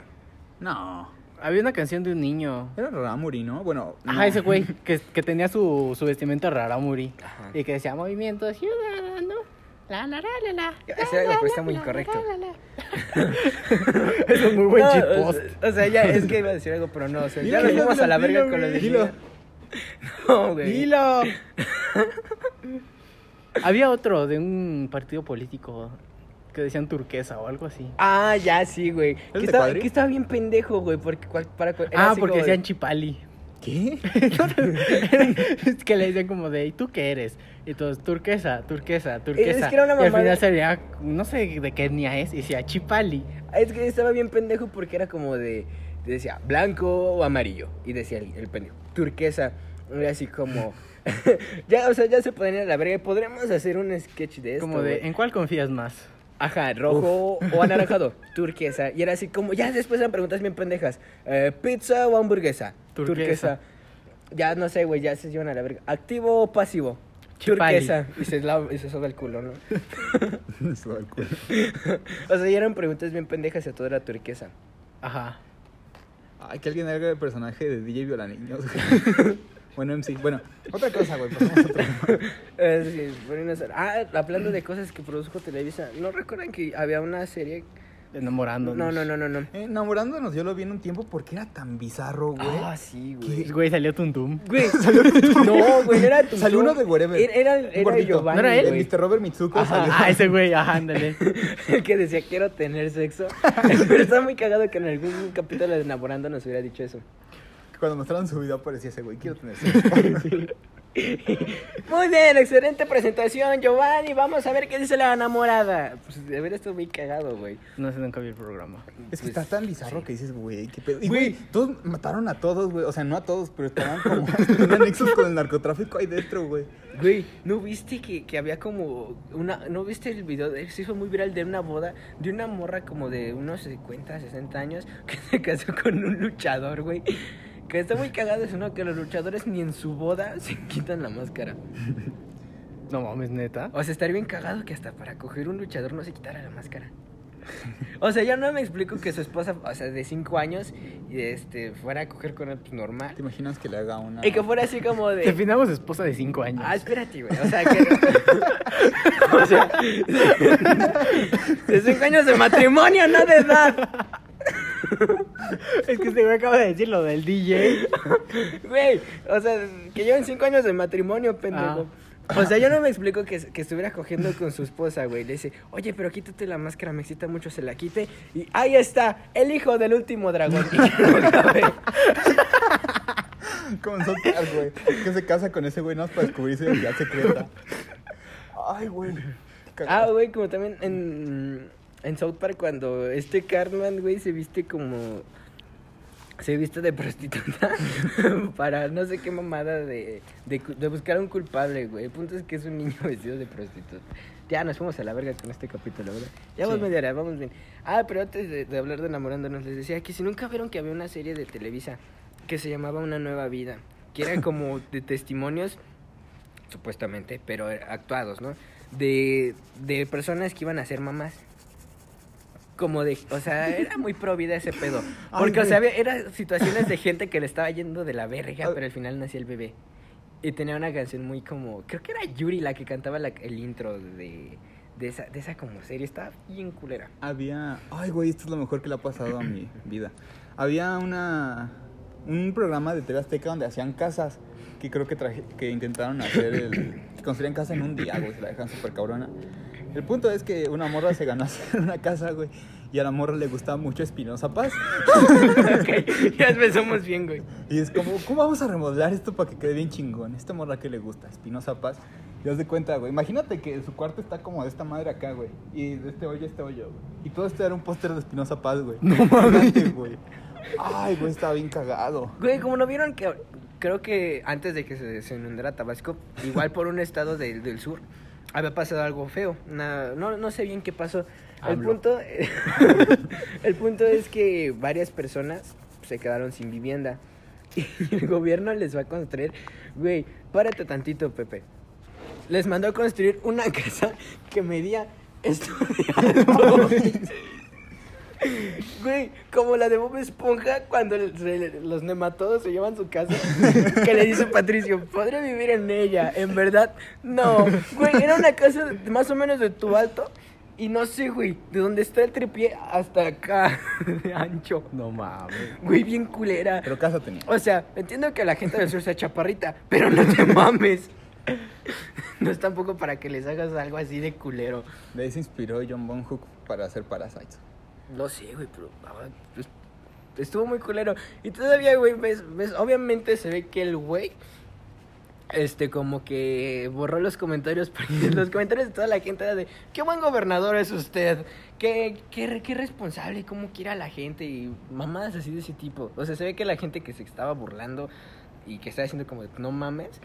No. Había una canción de un niño. Era Raramuri, ¿no? Bueno. Ajá, no. ese güey [LAUGHS] que, que tenía su, su vestimenta raramuri. Ajá. Y que decía Movimiento Ciudadano. La, la, la, la, la. Ese era, pero está muy incorrecto. Eso es muy buen No, o sea- O sea, ya es que iba a decir algo, pero no. O sea, ya Dilo, nos fuimos a la dilo, verga dilo, con lo de. Dilo. [LAUGHS] No, güey. Dilo. [LAUGHS] Había otro de un partido político que decían turquesa o algo así. Ah, ya sí, güey. Que de estaba, Cuadri? que estaba bien pendejo, güey, porque cual- para cual- era Ah, así porque como de- decían chipali. ¿Qué? es [LAUGHS] que le decían como de, ¿y tú qué eres? Y todos, turquesa, turquesa, turquesa. que era una y al mamada. final salía, no sé de qué etnia es, y decía chipali. Es que estaba bien pendejo porque era como de. Decía blanco o amarillo. Y decía el, el pendejo. Turquesa. Era así como. [LAUGHS] ya, o sea, ya se pueden ir a la verga. Podríamos hacer un sketch de esto. Como de. ¿en cuál confías más? Ajá, rojo o [LAUGHS] anaranjado, turquesa. Y era así como, ya después eran preguntas bien pendejas. Eh, ¿Pizza o hamburguesa? Turquesa. Ya no sé, güey, ya se llevan a la verga. ¿Activo o pasivo? Chipali. Turquesa. Y se, la, y se soba el culo, ¿no? Se va al culo. [LAUGHS] o sea, ya eran preguntas bien pendejas y todo era turquesa. Ajá. Ay, que alguien haga el personaje de DJ Violaniños. Güey. bueno, MC. Bueno, otra cosa, güey. pasamos a otro. [LAUGHS] Eh, sí, Ah, hablando de cosas que produjo Televisa. ¿No recuerdan que había una serie? Enamorándonos. No, no, no, no, no. Eh, Enamorándonos, yo lo vi en un tiempo porque era tan bizarro, güey. Ah, sí, güey. [LAUGHS] Güey, salió Tuntum. Güey, [LAUGHS] no, güey, no era tu Salió uno de Wherever. Era, era, era. Giovanni, ¿No era él? El güey. Mr. Robert Mitsuko Ajá. salió. Ah, ese güey, ajá, ándale. El que decía quiero tener sexo. Pero está muy cagado que en algún capítulo de Enamorando nos hubiera dicho eso. Cuando mostraron su video aparecía ese güey. Quiero tener [LAUGHS] sexo. Muy bien, excelente presentación, Giovanni. Vamos a ver qué dice la enamorada. Pues de ver esto muy cagado, güey. No sé, nunca vi el programa. Es que Pues, está tan bizarro sí. que dices, güey, qué pedo. Y, Güey. güey, todos mataron a todos, güey. O sea, no a todos, pero estaban como... [LAUGHS] tenían nexos con el narcotráfico ahí dentro, güey. Güey, ¿no viste que, que había como una... ¿No viste el video? de- Se hizo muy viral de una boda de una morra como de unos 50, 60 años [LAUGHS] que se casó con un luchador, güey. Que está muy cagado eso, ¿no? Que los luchadores ni en su boda [LAUGHS] se quitan la máscara. No mames, neta. O sea, estaría bien cagado que hasta para coger un luchador no se quitara la máscara. O sea, yo no me explico que su esposa, o sea, de 5 años, y este, fuera a coger con él pues, normal. ¿Te imaginas que le haga una... Y que fuera así como de... Definamos esposa de 5 años. Ah, espérate, güey. O sea, que. [LAUGHS] [LAUGHS] o sea. De cinco años de matrimonio, no de edad. Es que este güey acaba de decir lo del DJ. Güey. O sea, que llevan cinco años de matrimonio, pendejo. O sea, yo no me explico que, que estuviera cogiendo con su esposa, güey. Le dice, oye, pero quítate la máscara, me excita mucho, se la quite. Y ahí está, el hijo del último dragón. Como Park, güey. Que se casa con ese güey no para descubrir su identidad secreta. Ay, güey. Ah, güey, como también en, en South Park cuando este Cartman, güey, se viste como... Se viste de prostituta [LAUGHS] para no sé qué mamada de, de, buscar a un culpable, güey. El punto es que es un niño [LAUGHS] vestido de prostituta. Ya nos fuimos a la verga con este capítulo, ¿verdad? Ya vamos Sí. media hora, vamos bien. Ah, pero antes de, de hablar de enamorándonos, les decía que si nunca vieron que había una serie de Televisa que se llamaba Una Nueva Vida, que era [LAUGHS] como de testimonios supuestamente, pero actuados, ¿no? De, de personas que iban a ser mamás. Como de, o sea, era muy pro vida ese pedo. Porque, o sea, había, eran situaciones de gente que le estaba yendo de la verga, pero al final nacía el bebé. Y tenía una canción muy como, creo que era Yuri la que cantaba la- el intro de, de, esa, de esa como serie. Estaba bien culera. Había... Ay, güey, esto es lo mejor que le ha pasado a mi [CLEARS THROAT] vida. Había una... Un programa de TV Azteca donde hacían casas que creo que traje, que intentaron hacer el... Que [CLEARS THROAT] construían casa en un día, güey, se la dejan súper cabrona. El punto es que una morra se ganó [LAUGHS] hacer una casa, güey. Y a la morra le gustaba mucho Espinosa Paz. ok, ya empezamos bien, güey. Y es como, ¿cómo vamos a remodelar esto para que quede bien chingón? Esta morra que le gusta, Espinosa Paz. Y haz de cuenta, güey. Imagínate que su cuarto está como de esta madre acá, güey. Y de este hoyo a este hoyo, güey. Y todo esto era un póster de Espinosa Paz, güey. No mames. güey. Ay, güey, estaba bien cagado. Güey, como no vieron que creo que antes de que se, se inundara Tabasco, igual por un estado del, del sur, había pasado algo feo. Una- no, no sé bien qué pasó. El punto, [LAUGHS] el punto es que varias personas se quedaron sin vivienda. [LAUGHS] Y el gobierno les va a construir. Güey, párate tantito, Pepe. Les mandó a construir una [LAUGHS] casa que medía esto de alto. Güey, como la de Bob Esponja cuando el- los nematodos se llevan su casa. [LAUGHS] Que le dice Patricio, podría vivir en ella. En verdad, no. Güey, era una casa de- más o menos de tu alto. Y no sé, güey, de donde está el tripié hasta acá, de ancho. No mames. Güey, bien culera. Pero casa tenía. O sea, entiendo que la gente del sur sea chaparrita, pero no te mames. No es tampoco para que les hagas algo así de culero. De ahí se inspiró John Von Hook para hacer Parasites. No sé, güey, pero ah, pues, estuvo muy culero. Y todavía, güey, ves, ves, obviamente se ve que el güey, este, como que borró los comentarios, [LAUGHS] porque los comentarios de toda la gente era de, qué buen gobernador es usted, qué, qué, qué responsable, cómo quiere a la gente, y mamadas así de ese tipo. O sea, se ve que la gente que se estaba burlando y que estaba diciendo como, de, no mames,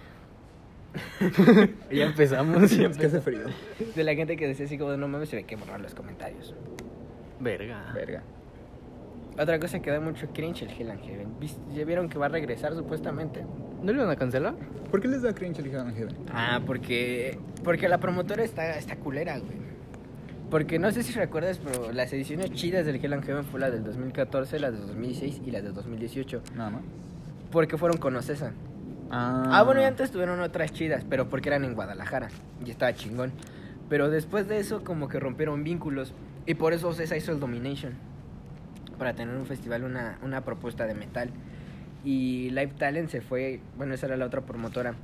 [LAUGHS] ya empezamos. ya Es que hace empezamos. frío. De la gente que decía así como, no mames, se ve que borrar los comentarios. Verga. Verga. Otra cosa que da mucho cringe, el Hell and Heaven. ¿Vis- ¿Ya vieron que va a regresar supuestamente? ¿No le iban a cancelar? ¿Por qué les da cringe el Hell and Heaven? Ah, porque porque la promotora está, está culera, güey. Porque no sé si recuerdas, pero las ediciones chidas del Hell and Heaven fue la del 2014, la del 2016 y la del 2018. Nada más. Porque fueron con Ocesa. Ah, Ah, bueno, y antes tuvieron otras chidas, pero porque eran en Guadalajara. Y estaba chingón. Pero después de eso, como que rompieron vínculos. Y por eso Ocesa hizo el Domination. Para tener un festival, una, una propuesta de metal. Y Live Talent se fue. Bueno, esa era la otra promotora.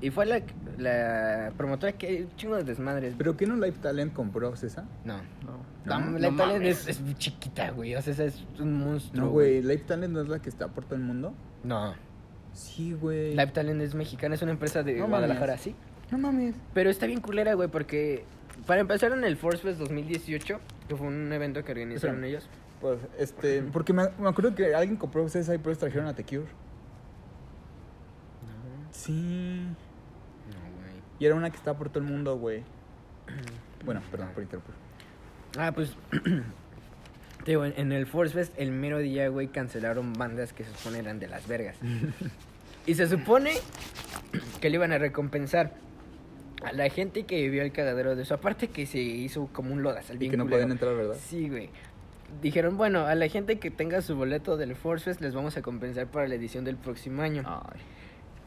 Y fue la, la promotora que chingo de desmadres. ¿Pero qué no Live Talent compró César? No. No. No, No, Live no Talent es, es muy chiquita, güey. O sea, esa es un monstruo. No, güey. ¿Live Talent no es la que está por todo el mundo? No. Sí, güey. Live Talent es mexicana, es una empresa de No Guadalajara, mames. sí. No mames. Pero está bien culera, güey, porque para empezar en el Force Fest 2018, que fue un evento que organizaron ellos. Pues, este... Porque me, me acuerdo que alguien compró y por eso trajeron a The Cure. Sí. No, güey. Y era una que estaba por todo el mundo, güey. [CLEARS THROAT] Bueno, perdón por interrumpir. Ah, pues. [CLEARS THROAT] te digo, en, en el Force Fest, el mero día, güey, cancelaron bandas que se supone eran de Las Vergas. [LAUGHS] y se supone que le iban a recompensar a la gente que vivió el cagadero de eso. Aparte que se hizo como un lodazal Y que no culero. podían entrar, ¿verdad? Sí, güey. Dijeron, bueno, a la gente que tenga su boleto del Force Fest les vamos a compensar para la edición del próximo año. Ay.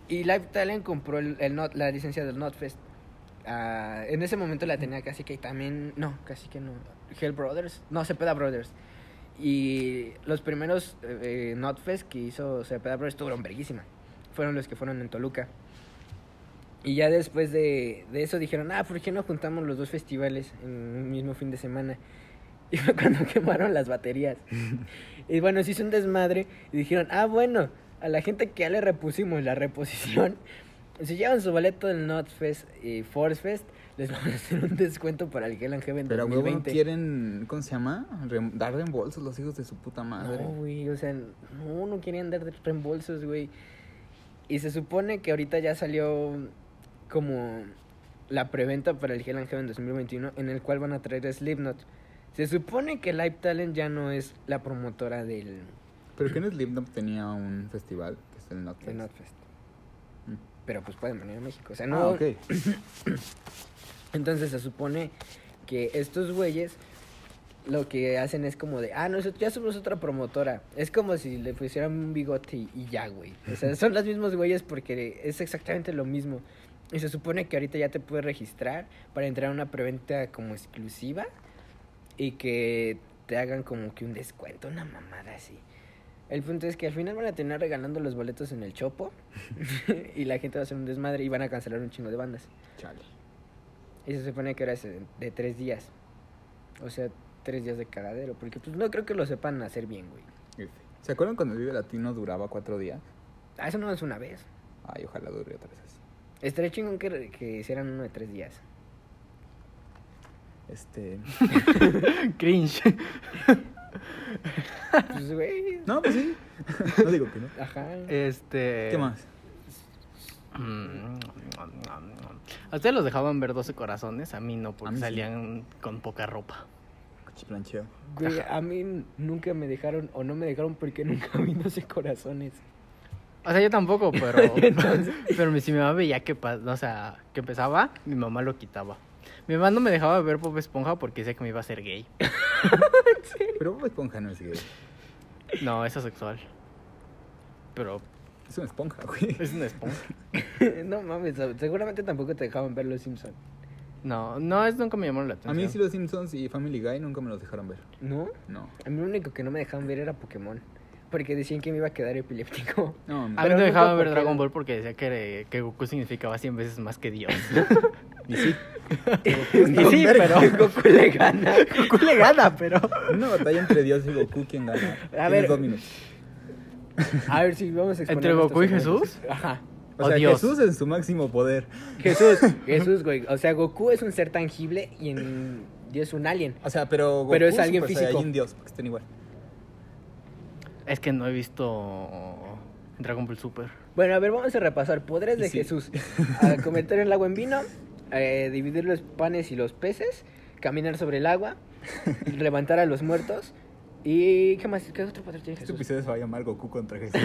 Y Live Talent compró el, el Not- la licencia del Notfest. Ah, en ese momento la tenía casi que también. No, casi que no. Hell Brothers. No, Cepeda Brothers. Y los primeros eh, eh, Notfest que hizo Cepeda Brothers estuvieron verguísima. Fueron los que fueron en Toluca. Y ya después de, de eso dijeron, ah, ¿por qué no juntamos los dos festivales en un mismo fin de semana? [LAUGHS] Y fue cuando quemaron las baterías. [LAUGHS] y bueno, se hizo un desmadre y dijeron, ah, bueno, a la gente que ya le repusimos la reposición, [LAUGHS] si llevan su boleto del Notfest y Force Fest, les vamos a hacer un descuento para el Hell and Heaven Pero a huevo no 2020. quieren, ¿cómo se llama? Rem- dar reembolsos los hijos de su puta madre. No, güey, o sea, no, no querían dar reembolsos, güey. Y se supone que ahorita ya salió como la preventa para el Hell and Heaven 2021, en el cual van a traer a Slipknot. Se supone que Live Talent ya no es la promotora del, Pero que en Slipknot tenía un festival que es el Notfest. del Notfest. Mm. Pero pues pueden venir a México. O sea, Ah, no. ok. [COUGHS] Entonces se supone que estos güeyes lo que hacen es como de, ah, nosotros ya somos otra promotora. Es como si le pusieran un bigote y, y ya, güey. O sea, [LAUGHS] son los mismos güeyes porque es exactamente lo mismo. Y se supone que ahorita ya te puedes registrar para entrar a una preventa como exclusiva y que te hagan como que un descuento, una mamada así. El punto es que al final van a tener regalando los boletos en el chopo [LAUGHS] [LAUGHS] y la gente va a hacer un desmadre y van a cancelar un chingo de bandas. Chale. Y se supone que ahora es de, tres días. O sea, tres días de cagadero. Porque pues no creo que lo sepan hacer bien, güey. F. ¿Se acuerdan cuando el Vive Latino duraba cuatro días? Ah, eso no es una vez. Ay, ojalá dure otra vez así. Estaría chingón que, que hicieran uno de tres días. Este... [LAUGHS] Cringe. Pues, güey. No, pues sí. no digo que no. Ajá. Este. ¿Qué más? Mm, ¿A ustedes los dejaban ver 12 corazones? A mí no, porque mí sí. salían con poca ropa. Güey, a mí nunca me dejaron, o no me dejaron porque nunca vi 12 corazones. O sea, yo tampoco, [LAUGHS] pero. pero si mi mamá veía que, o sea, que empezaba, mi mamá lo quitaba. Mi mamá no me dejaba ver Bob Esponja porque decía que me iba a ser gay. [LAUGHS] Pero Bob Esponja no es gay. No, es asexual. Pero Es una esponja, güey. es una esponja. [LAUGHS] no mames, seguramente tampoco te dejaban ver Los Simpsons. No, no, es nunca me llamó la A atención. mí sí los Simpsons y Family Guy nunca me los dejaron ver. ¿No? No. A mí lo único que no me dejaban ver era Pokémon. Porque decían que me iba a quedar epiléptico. [LAUGHS] No, A mí nunca dejaban ver Dragon Ball porque decía que, que Goku significaba 100 veces más que Dios. [LAUGHS] y sí. y sí, pero Goku le gana. [LAUGHS] Goku le gana, pero... Una batalla entre Dios y Goku, ¿quién gana? A ver. dos minutos. A ver si vamos a exponer ¿Entre Goku y. Jesús? Ajá. O sea, Dios. Jesús en su máximo poder. Jesús, Jesús, güey. O sea, Goku es un ser tangible y en... y es un alien. O sea, pero Goku Pero es alguien físico. Dios, porque estén igual. Es que no he visto Dragon Ball Super. Bueno, a ver, vamos a repasar. Poderes de Sí. Jesús. [LAUGHS] A convertir el agua en vino, eh, dividir los panes y los peces, caminar sobre el agua, [LAUGHS] levantar a los muertos. ¿Y qué más? ¿Qué otro poder tiene Este Jesús? episodio se va a llamar Goku contra [LAUGHS] Jesús.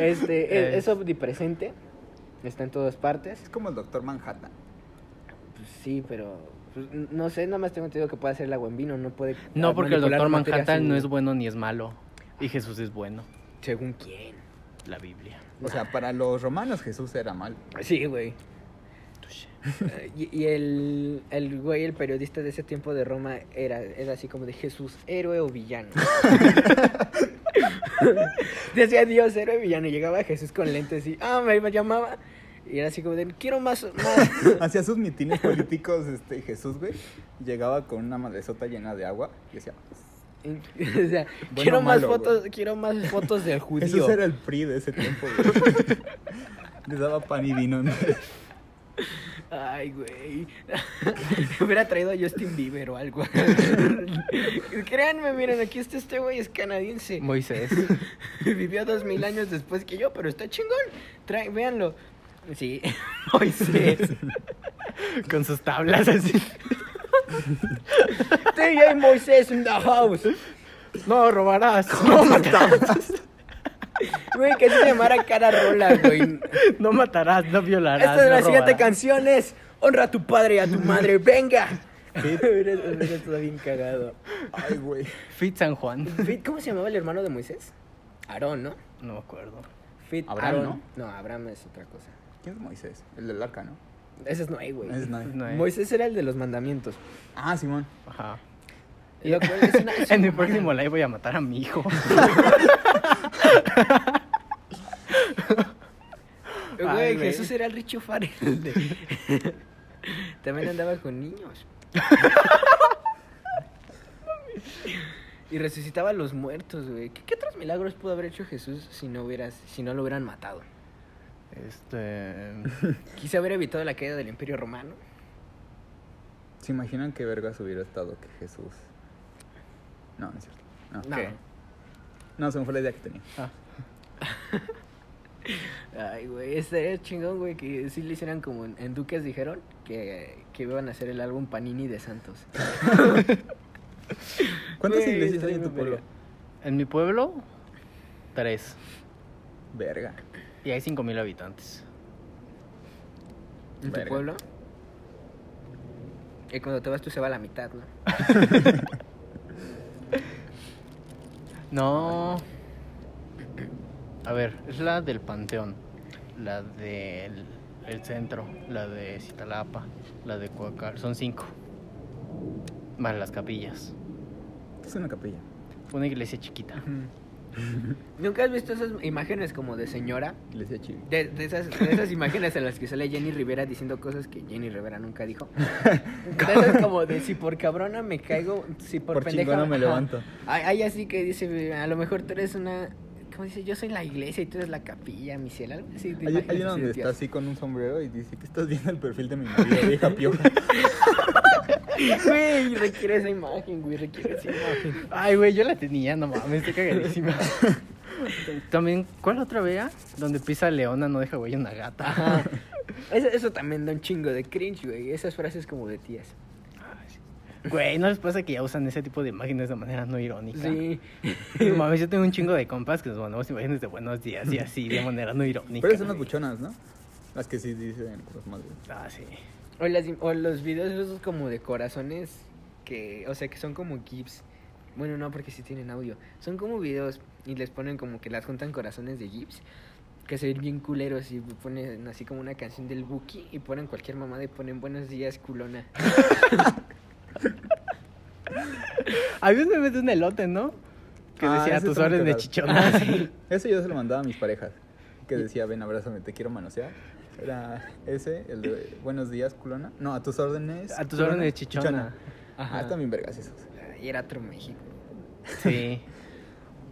Este, es, es omnipresente. Está en todas partes. es como el Doctor Manhattan. Pues sí, pero pues, no sé, nada más tengo entendido que puede hacer el agua en vino, no puede. No, porque el Doctor Manhattan no es bueno ni es malo. Y Jesús es bueno. Según quién. La Biblia. O sea, para los romanos Jesús era mal. Sí, güey. Eh, Y, y el, el güey, el periodista de ese tiempo de Roma, era, era así como de Jesús, héroe o villano. [LAUGHS] Decía Dios, héroe o villano. Y llegaba Jesús con lentes y, ah, me, me llamaba. Y era así como de, quiero más, más. [LAUGHS] Hacía sus mitines políticos este Jesús, güey. Llegaba con una madresota llena de agua y decía, [LAUGHS] o sea, Bueno, quiero más fotos, quiero más fotos del [LAUGHS] judío. Jesús era el PRI de ese tiempo, güey. Les daba pan y vino. ¿no? Ay, güey. Hubiera traído a Justin Bieber o algo. Créanme, miren, aquí está este güey, es canadiense. Moisés. Vivió dos mil años después que yo, pero está chingón. Trae, véanlo. Sí, [LAUGHS] Moisés. Con sus tablas así. DJ Moisés in the house. No, robarás. [LAUGHS] No matarás. Güey, que se llamara cara rola, güey. No matarás, no violarás. Esta es no la siguiente robarás. canción es Honra a tu padre y a tu madre, venga. [LAUGHS] Estado bien cagado. Ay, güey. Fit San Juan. Fit, ¿Cómo se llamaba el hermano de Moisés? Aarón, ¿no? No me acuerdo. Fit Abraham, Aarón. ¿no? Abraham es otra cosa. ¿Quién es Moisés? El del arca, ¿no? Ese es Noé, güey. Ese es Noé. [LAUGHS] Moisés era el de los mandamientos. Ah, Simón. Ajá. Lo cual es una- es [LAUGHS] En mi próximo live voy a matar a mi hijo. [LAUGHS] Güey. Jesús era el Richo Farrell. de- También andaba con niños. y resucitaba a los muertos, güey. ¿Qué, qué otros milagros pudo haber hecho Jesús si no hubieras, si no lo hubieran matado? Este. [LAUGHS] Quizá haber evitado la caída del Imperio Romano. ¿Se imaginan qué vergas hubiera estado que Jesús? No, no es cierto. No, No. No se me fue la idea que tenía. Ah, [LAUGHS] Ay, güey, estaría chingón, güey, que sí le hicieran como en, en Duques dijeron que, que iban a hacer el álbum Panini de Santos. [LAUGHS] ¿Cuántas iglesias hay en tu pueblo? verga. en mi pueblo, tres. Verga. Y hay cinco mil habitantes. ¿En tu Verga. pueblo? Y cuando te vas tú se va a la mitad, ¿no? [LAUGHS] No. A ver, es la del Panteón, la del el centro, la de Citalapa, la de Coacar. Son cinco. Más las capillas. Es una capilla. Una iglesia chiquita. [LAUGHS] ¿Nunca has visto esas imágenes como de señora? De, de esas, de esas imágenes en las que sale Jenny Rivera diciendo cosas que Jenny Rivera nunca dijo. [LAUGHS] De esas como de si por cabrona me caigo, si por, Por pendeja chingona me levanto. Hay, hay así que dice, a lo mejor tú eres una... ¿Cómo dice? Yo soy la iglesia y tú eres la capilla, mi cielo. Algo así. Hay, hay donde de está así con un sombrero y dice que estás viendo el perfil de mi marido, vieja pioja. [LAUGHS] Güey, requiere esa imagen, güey, requiere esa imagen. Ay, güey, yo la tenía, no mames, estoy cagadísima. [LAUGHS] También, ¿cuál otra vea? Donde pisa leona no deja güey una gata. Ajá. Eso, eso también da un chingo de cringe, güey. Esas frases como de tías. Güey, ¿no les pasa que ya usan ese tipo de imágenes de manera no irónica? Sí. No mames, yo tengo un chingo de compas que nos mandamos imágenes de buenos días y así, de manera no irónica. Pero son las buchonas, ¿no? Las que sí dicen cosas más. güey. Ah, sí. O, las, o los videos esos como de corazones que, o sea, que son como GIFs. Bueno, no, porque sí tienen audio. Son como videos y les ponen como que las juntan corazones de GIFs. Que se ven bien culeros y ponen así como una canción del Buki y ponen cualquier mamada y ponen buenos días, culona. [LAUGHS] Había un meme de un elote, ¿no? Que Ah, decía ese tus está muy órdenes de cagado. chichona. [LAUGHS] Eso yo se lo mandaba a mis parejas. Que decía, ven, abrázame, te quiero manosear. Era ese, el de buenos días, culona. No, a tus órdenes. A tus culona, órdenes, chichona. Ah, están bien vergas esos. Y era otro México. Sí. [LAUGHS]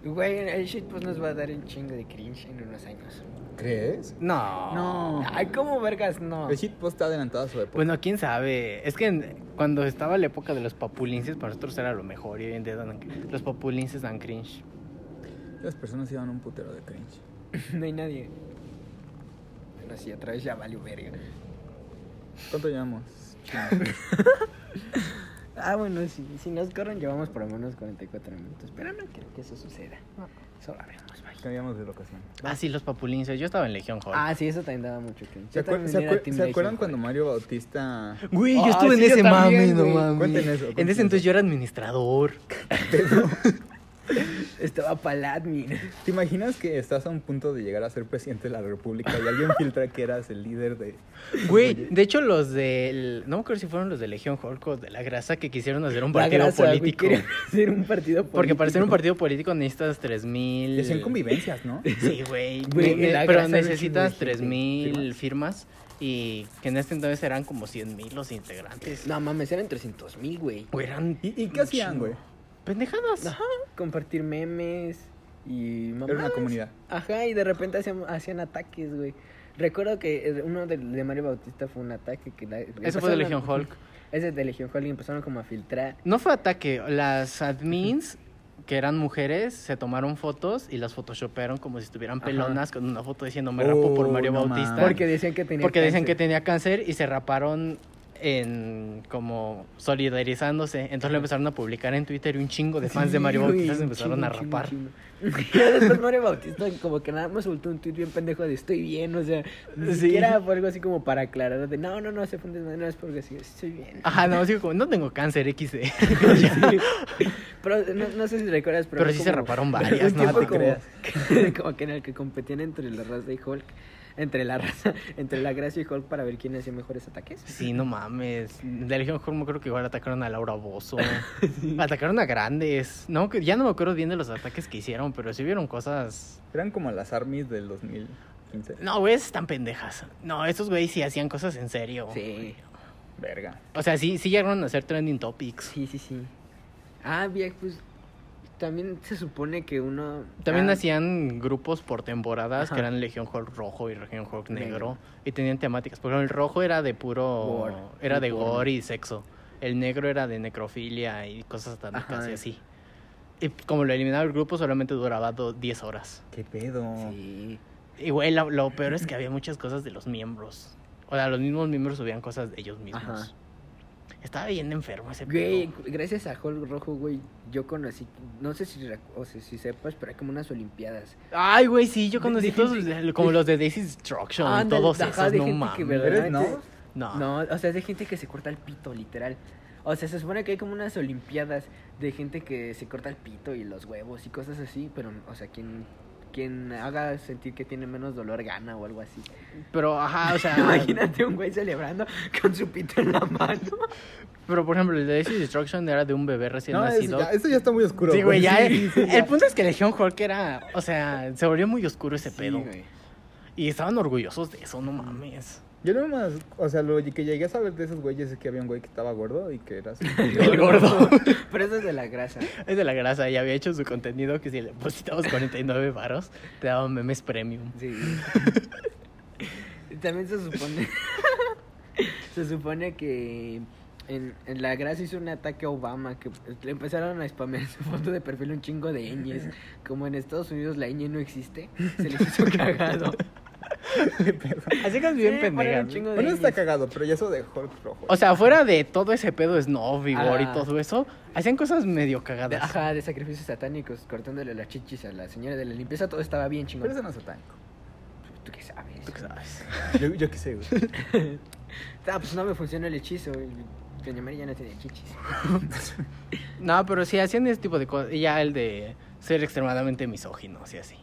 Güey, el shit pues nos va a dar un chingo de cringe en unos años. ¿Crees? No. No. Ay, ¿cómo vergas no? El shitpost está adelantado a su época. Bueno, quién sabe. Es que en- cuando estaba la época de los papulinces, para nosotros era lo mejor. Y hoy en día dan- los papulinces dan cringe. Las personas iban un putero de cringe. [LAUGHS] no hay nadie. Bueno, sí, otra vez ya valió verga. ¿Cuánto llevamos? [LAUGHS] Ah, bueno, sí, si nos corren llevamos por lo menos 44 minutos, pero no creo que eso suceda. Solo haremos, vaya. Cambiamos de locación. Ah, sí, los papulinces. Yo estaba en Legión Hulk. Ah, sí, eso también daba mucho cringe. ¿Se, Yo acuer- también se era acuer- Team ¿se acuerdan Legion, cuando. Mario Bautista... Güey, yo Ah, estuve en sí, ese mame, no mames. Cuenten eso, En ese entonces yo era administrador. [LAUGHS] [LAUGHS] Estaba para el admin. ¿Te imaginas que estás a un punto de llegar a ser presidente de la república y alguien filtra que eras el líder de... Güey, de hecho los del... No me acuerdo si fueron los de Legión Hulk o de la grasa que quisieron hacer un La partido grasa, güey, político. querían hacer un partido político. Porque para ser un partido político necesitas 3000... Y hacían convivencias, ¿no? Sí, güey. Güey, Ne- pero necesitas chingo de gente. 3000 firmas y que en este entonces eran como 100.000 los integrantes. No mames, eran 300 mil, güey. Güey, eran ¿Y, y qué hacían, güey? Pendejadas. Ajá, compartir memes y Era una mamadas. comunidad. Ajá, y de repente hacían, hacían ataques, güey. Recuerdo que eh, uno de, de Mario Bautista fue un ataque que... la- Eso fue de a- Hulk. [LAUGHS] Ese es de Legion Hulk y empezaron como a filtrar. No fue ataque, las admins que eran mujeres se tomaron fotos y las photoshopearon como si estuvieran Ajá. pelonas con una foto diciendo me rapo por Oh, Mario no Bautista. Porque decían que tenía Porque dicen que cáncer. tenía cáncer y se raparon en como solidarizándose. Entonces lo empezaron a publicar en Twitter y un chingo de fans de Mario Bautista se empezaron a rapar. chingo, chingo. [LAUGHS] Ya después Mario Bautista como que nada más soltó un tweet bien pendejo de estoy bien, o sea, ni Sí. siquiera fue algo así como para aclarar de no, no, no, se desmadre, no es porque sí, estoy bien. Ajá, no, digo como, no tengo cáncer, XD. [LAUGHS] Sí. Pero no, no sé si recuerdas, pero, Pero sí se como- raparon varias, no te como, creas. [LAUGHS] como que en el que competían entre la raza y Hulk, entre la raza, [LAUGHS] entre la Gracia y Hulk para ver quién hacía mejores ataques. Sí, no mames. De Legión Hulk creo que igual atacaron a Laura Bozo. [LAUGHS] Atacaron a grandes. No, que ya no me acuerdo bien de los ataques que hicieron, pero sí vieron cosas. Eran como las armies del 2015. No, güey, están pendejas. No, estos güeyes sí hacían cosas en serio. Sí, Verga. O sea, sí, sí llegaron a hacer trending topics. sí, sí, sí. Ah, bien, pues también se supone que uno... También ah, hacían grupos por temporadas Ajá. que eran Legión Hulk rojo y Legión Hulk negro, Negro. y tenían temáticas. Por ejemplo, el rojo era de puro Gore. era de gore y sexo. El negro era de necrofilia y cosas satánicas Ajá. y así. Y como lo eliminaba el grupo solamente duraba do- 10 horas. ¿Qué pedo? Sí. Y güey, lo, lo peor es que había muchas cosas de los miembros. O sea, los mismos miembros subían cosas de ellos mismos. Ajá. Estaba bien enfermo ese Güey, pedo. gracias a Hulk Rojo, güey, yo conocí, no sé si, o sea, si sepas, pero hay como unas olimpiadas. Ay, güey, sí, yo conocí de todos, de- como los de Daisy Destruction, todos esos, no mames. que ¿Eres verdaderamente- no? No. No, o sea, es de gente que se corta el pito, literal. O sea, se supone que hay como unas olimpiadas de gente que se corta el pito y los huevos y cosas así, pero, o sea, quien, quien haga sentir que tiene menos dolor gana o algo así. Pero, ajá, o sea. [LAUGHS] Imagínate un güey celebrando con su pito en la mano. Pero, por ejemplo, el de Daisy Destruction era de un bebé recién No, es- nacido. ya, está muy oscuro. sí, güey, ya. Sí, sí, el punto es que Legion Hulk era. O sea, se volvió muy oscuro ese Sí, pedo. güey. Y estaban orgullosos de eso, no mames. Yo no más, o sea, lo que llegué a saber de esos güeyes es que había un güey que estaba gordo y que era así. [LAUGHS] El gordo. [LAUGHS] Pero eso es de la grasa. Es de la grasa, ya había hecho su contenido que si le depositabas 49 varos, te daban memes premium. Sí. Y También se supone. [LAUGHS] se supone que. En, en la grasa hizo un ataque a Obama que le empezaron a spamear su foto de perfil un chingo de ñes. Como en Estados Unidos la ñ no existe, se les hizo cagado. Así que es bien Sí, ponen pendeja. un chingo de Bueno, está cagado, pero ya eso de Hulk rojo. O sea, fuera de todo ese pedo snob y gore y Ah. todo eso, hacían cosas medio De- cagadas. ajá, de sacrificios satánicos, cortándole las chichis a la señora de la limpieza, todo estaba bien chingón. pero eso no es satánico. ¿Tú qué sabes? ¿Tú qué sabes? [LAUGHS] Yo, yo qué sé, güey. [LAUGHS] Ah, pues no me funcionó el hechizo. y Doña María ya no tenía chichis. [LAUGHS] No, pero sí hacían ese tipo de cosas. Y ya el de ser extremadamente misóginos y así.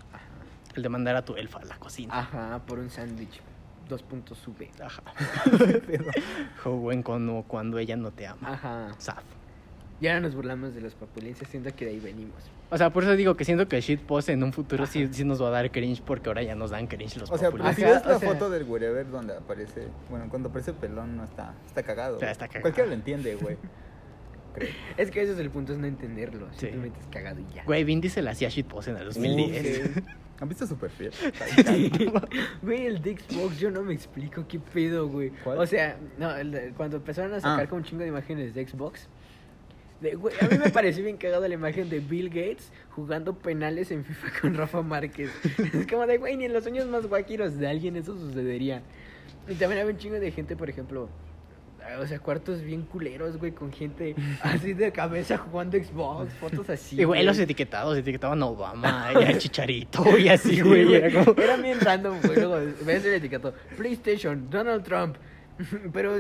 El de mandar a tu elfa a la cocina. Ajá, por un sándwich. Dos puntos sube. Ajá. [LAUGHS] Joven como cuando ella no te ama. Ajá. Sad. Y ahora nos burlamos de los papulenses, siento que de ahí venimos. O sea, por eso digo que siento que el shitpost en un futuro sí, sí nos va a dar cringe porque ahora ya nos dan cringe los O sea, pero populares. si Ajá, ves la o sea- foto del wherever donde aparece, bueno, cuando aparece pelón no está, está cagado. Está cagado. Cualquiera lo entiende, güey. [LAUGHS] Creo. Es que ese es el punto, es no entenderlo. Sí. Simplemente es cagado y ya. Güey, Vin Diesel hacía shitpost en el 2010. Sí. ¿Han visto su perfil? [LAUGHS] Güey, el de Xbox, yo no me explico qué pedo, güey. ¿Cuál? O sea, no, el de- cuando empezaron a sacar Ah. como un chingo de imágenes de Xbox, De, güey, a mí me pareció bien cagada la imagen de Bill Gates jugando penales en FIFA con Rafa Márquez. [LAUGHS] Es como de, güey, ni en los sueños más guaquiros de alguien eso sucedería. Y también había un chingo de gente, por ejemplo, o sea, cuartos bien culeros, güey, con gente [LAUGHS] así de cabeza jugando Xbox, fotos así. Y güey, los etiquetados, etiquetaban a Obama [LAUGHS] y a Chicharito y así, güey. Era como... [LAUGHS] Era bien random, güey. Luego ves el etiquetado. PlayStation, Donald Trump. Pero